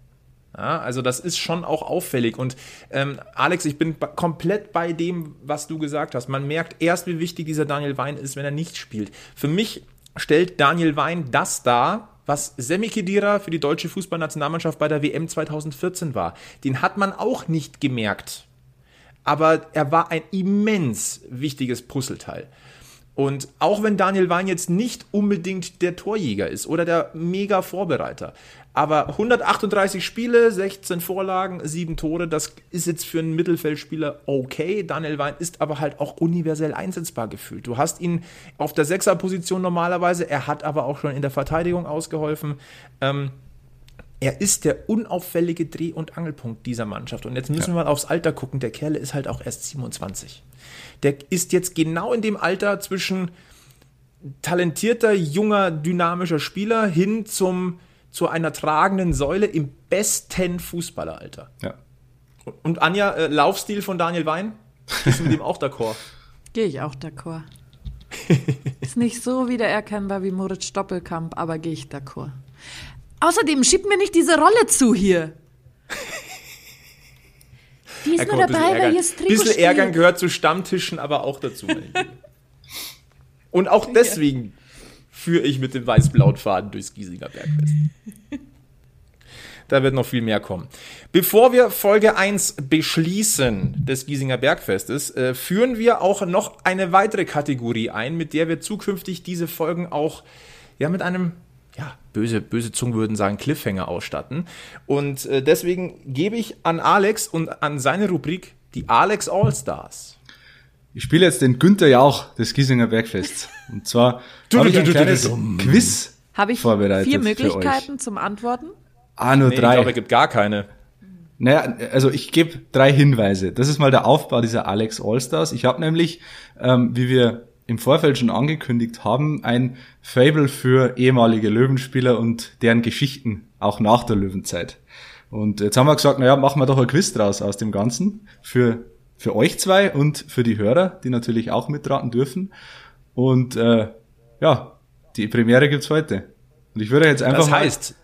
Ja, also das ist schon auch auffällig. Und ähm, Alex, ich bin komplett bei dem, was du gesagt hast. Man merkt erst, wie wichtig dieser Daniel Wein ist, wenn er nicht spielt. Für mich stellt Daniel Wein das dar, was Semi Khedira für die deutsche Fußballnationalmannschaft bei der WM 2014 war. Den hat man auch nicht gemerkt. Aber er war ein immens wichtiges Puzzleteil. Und auch wenn Daniel Wein jetzt nicht unbedingt der Torjäger ist oder der Mega-Vorbereiter, aber 138 Spiele, 16 Vorlagen, 7 Tore, das ist jetzt für einen Mittelfeldspieler okay. Daniel Wein ist aber halt auch universell einsetzbar gefühlt. Du hast ihn auf der Sechserposition normalerweise, er hat aber auch schon in der Verteidigung ausgeholfen. Ähm, er ist der unauffällige Dreh- und Angelpunkt dieser Mannschaft. Und jetzt müssen wir mal aufs Alter gucken. Der Kerle ist halt auch erst 27. Der ist jetzt genau in dem Alter zwischen talentierter, junger, dynamischer Spieler hin zum, zu einer tragenden Säule im besten Fußballeralter. Ja. Und Anja, äh, Laufstil von Daniel Wein? Bist du mit dem auch d'accord? Gehe ich auch d'accord. Ist nicht so wiedererkennbar wie Moritz Doppelkamp, aber gehe ich d'accord. Außerdem schiebt mir nicht diese Rolle zu hier. Die ist Ja, nur komm, ein dabei, weil das Trikot bisschen ärgern gehört zu Stammtischen aber auch dazu. Und auch deswegen führe ich mit dem weiß-blauen Faden durchs Giesinger Bergfest. Da wird noch viel mehr kommen. Bevor wir Folge 1 beschließen des Giesinger Bergfestes, äh, führen wir auch noch eine weitere Kategorie ein, mit der wir zukünftig diese Folgen auch ja, mit einem ja, böse, böse Zungen würden sagen, Cliffhanger ausstatten. Und äh, deswegen gebe ich an Alex und an seine Rubrik die Alex All-Stars. Ich spiele jetzt den Günther Jauch des Giesinger Bergfests. Und zwar habe ich ein kleines Quiz Habe ich vorbereitet vier Möglichkeiten zum Antworten? Ah, nur Nee, ich drei. glaube, er gibt gar keine. Naja, also ich gebe drei Hinweise. Das ist mal der Aufbau dieser Alex Allstars. Ich habe nämlich, ähm, wie wir im Vorfeld schon angekündigt haben, ein Fable für ehemalige Löwenspieler und deren Geschichten, auch nach der Löwenzeit. Und jetzt haben wir gesagt, naja, machen wir doch ein Quiz draus aus dem Ganzen für, für euch zwei und für die Hörer, die natürlich auch mitraten dürfen. Und äh, ja, die Premiere gibt's heute. Und ich würde jetzt einfach Das heißt,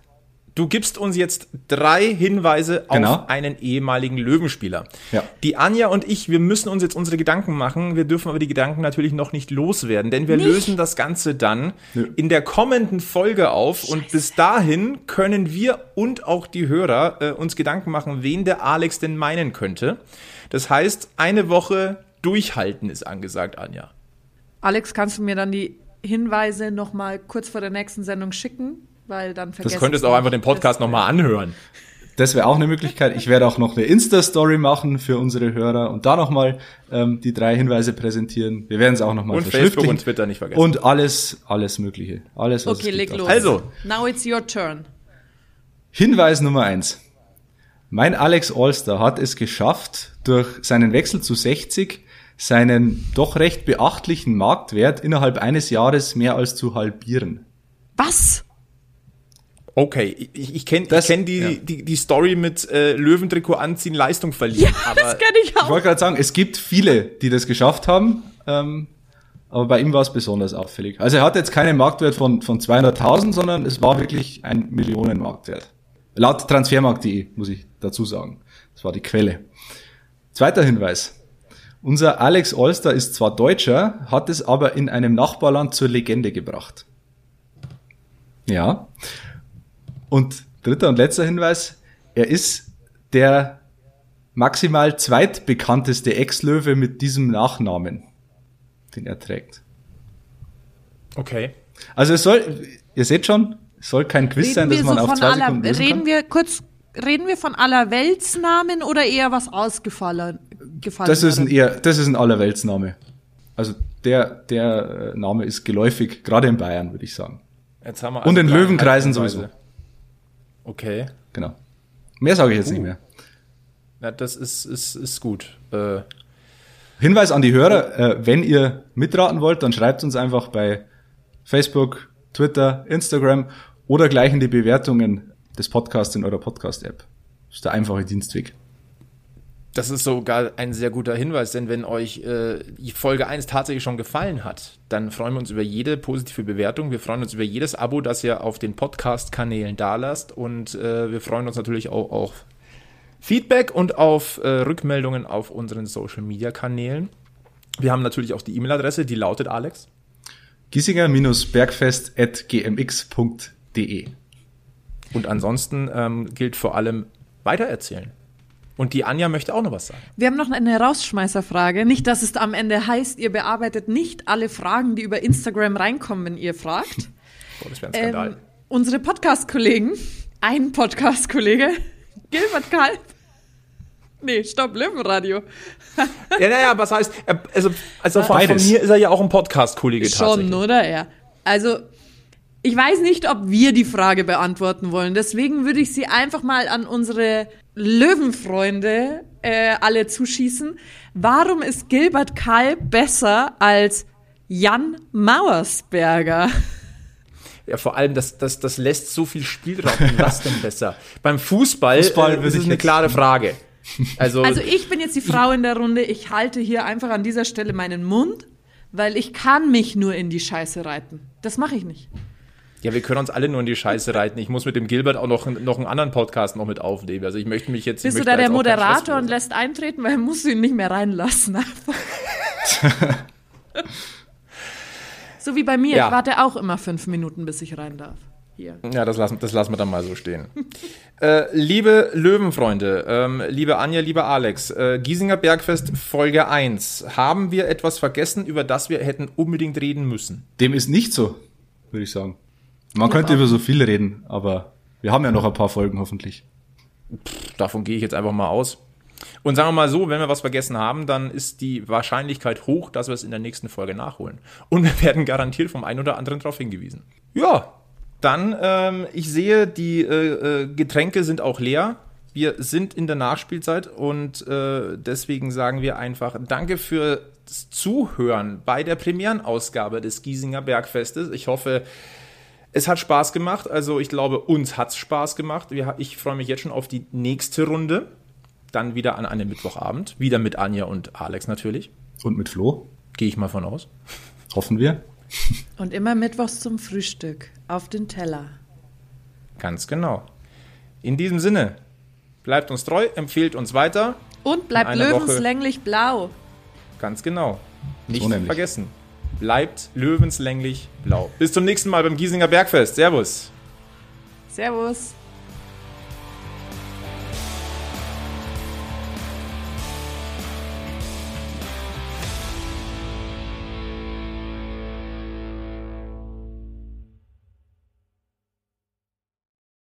du gibst uns jetzt drei Hinweise Genau. auf einen ehemaligen Löwenspieler. Ja. Die Anja und ich, wir müssen uns jetzt unsere Gedanken machen. Wir dürfen aber die Gedanken natürlich noch nicht loswerden, denn wir Nicht? lösen das Ganze dann Nö. in der kommenden Folge auf. Und bis dahin können wir und auch die Hörer äh, uns Gedanken machen, wen der Alex denn meinen könnte. Das heißt, eine Woche durchhalten ist angesagt, Anja. Alex, kannst du mir dann die Hinweise noch mal kurz vor der nächsten Sendung schicken? Weil dann vergesse Das könntest ich's auch einfach den Podcast nochmal anhören. Das wäre auch eine Möglichkeit. Ich werde auch noch eine Insta-Story machen für unsere Hörer und da nochmal ähm, die drei Hinweise präsentieren. Wir werden es auch nochmal Und verschriftlichen. Facebook und Twitter nicht vergessen. Und alles, alles Mögliche. Alles, was Okay, es leg gibt. los. Also. Now it's your turn. Hinweis Nummer eins. Mein Alex Allstar hat es geschafft, durch seinen Wechsel zu 60 seinen doch recht beachtlichen Marktwert innerhalb eines Jahres mehr als zu halbieren. Was? Okay, ich, ich kenne kenn die, ja. die, die Story mit äh, Löwentrikot anziehen, Leistung verlieren. Ja, aber das kenne ich Ich auch. wollte gerade sagen, es gibt viele, die das geschafft haben, ähm, aber bei ihm war es besonders auffällig. Also er hatte jetzt keinen Marktwert von, von 200.000, sondern es war wirklich ein Millionenmarktwert. Laut Transfermarkt.de, muss ich dazu sagen. Das war die Quelle. Zweiter Hinweis. Unser Alex Allstar ist zwar Deutscher, hat es aber in einem Nachbarland zur Legende gebracht. Ja. Und dritter und letzter Hinweis. Er ist der maximal zweitbekannteste Ex-Löwe mit diesem Nachnamen, den er trägt. okay. Also es soll, ihr seht schon, es soll kein Quiz sein, Reden dass wir man so auf von zwei aller, Sekunden lösen reden kann. wir kurz, reden wir von aller Weltsnamen oder eher was ausgefallen? Gefallen Das ist ein eher, das ist ein Allerweltsname. Also der, der äh, Name ist geläufig, gerade in Bayern, würde ich sagen. Jetzt haben wir Und in Löwenkreisen sowieso. Okay. Genau. Mehr sage ich jetzt Uh. nicht mehr. Na, das ist, ist, ist gut. Äh, Hinweis an die Hörer, äh, wenn ihr mitraten wollt, dann schreibt uns einfach bei Facebook, Twitter, Instagram oder gleich in die Bewertungen des Podcasts in eurer Podcast-App. Das ist der einfache Dienstweg. Das ist sogar ein sehr guter Hinweis, denn wenn euch äh, die Folge 1 tatsächlich schon gefallen hat, dann freuen wir uns über jede positive Bewertung. Wir freuen uns über jedes Abo, das ihr auf den Podcast-Kanälen dalasst. Und äh, wir freuen uns natürlich auch auf Feedback und auf äh, Rückmeldungen auf unseren Social-Media-Kanälen. Wir haben natürlich auch die E-Mail-Adresse, die lautet Alex. giesinger-bergfest.gmx.de Und ansonsten ähm, gilt vor allem weitererzählen. Und die Anja möchte auch noch was sagen. Wir haben noch eine Rausschmeißerfrage. Nicht, dass es am Ende heißt, ihr bearbeitet nicht alle Fragen, die über Instagram reinkommen, wenn ihr fragt. Boah, das wäre ein Skandal. Ähm, unsere Podcast-Kollegen, ein Podcast-Kollege, Gilbert Kalb. Nee, stopp, Löwenradio. Ja, naja, was heißt, er- also, also von, von mir ist er ja auch ein Podcast-Kollege Schon, tatsächlich. oder? Ja. Also, ich weiß nicht, ob wir die Frage beantworten wollen. Deswegen würde ich sie einfach mal an unsere Löwenfreunde äh, alle zuschießen. Warum ist Gilbert Kalb besser als Jan Mauersberger? Ja, vor allem, das, das, das lässt so viel Spielraum. Was denn besser? Beim Fußball, Fußball äh, würde ist es ich eine klare Frage. Also, Also ich bin jetzt die Frau in der Runde. Ich halte hier einfach an dieser Stelle meinen Mund, weil ich kann mich nur in die Scheiße reiten. Das mache ich nicht. Ja, wir können uns alle nur in die Scheiße reiten. Ich muss mit dem Gilbert auch noch, noch einen anderen Podcast noch mit aufnehmen. Also ich möchte mich jetzt. Bist du da der Moderator und lässt eintreten, weil musst du ihn nicht mehr reinlassen. So wie bei mir. Ja. Ich warte auch immer fünf Minuten, bis ich rein darf. Hier. Ja, das lassen, das lassen wir dann mal so stehen. äh, liebe Löwenfreunde, ähm, liebe Anja, lieber Alex, äh, Giesinger Bergfest Folge 1. Haben wir etwas vergessen, über das wir hätten unbedingt reden müssen? Dem ist nicht so, würde ich sagen. Man könnte über so viel reden, aber wir haben ja noch ein paar Folgen hoffentlich. Davon gehe ich jetzt einfach mal aus. Und sagen wir mal so, wenn wir was vergessen haben, dann ist die Wahrscheinlichkeit hoch, dass wir es in der nächsten Folge nachholen. Und wir werden garantiert vom einen oder anderen darauf hingewiesen. Ja, dann, ähm, ich sehe, die äh, äh, Getränke sind auch leer. Wir sind in der Nachspielzeit und äh, deswegen sagen wir einfach Danke fürs Zuhören bei der Premierenausgabe des Giesinger Bergfestes. Ich hoffe, es hat Spaß gemacht. Also ich glaube, uns hat es Spaß gemacht. Wir, ich freue mich jetzt schon auf die nächste Runde. Dann wieder an einem Mittwochabend. Wieder mit Anja und Alex natürlich. Und mit Flo? Gehe ich mal von aus. Hoffen wir. Und immer mittwochs zum Frühstück auf den Teller. Ganz genau. In diesem Sinne, bleibt uns treu, empfehlt uns weiter. Und bleibt löwenslänglich Woche. blau. Ganz genau. Nicht so vergessen. Bleibt löwenslänglich blau. Bis zum nächsten Mal beim Giesinger Bergfest. Servus. Servus.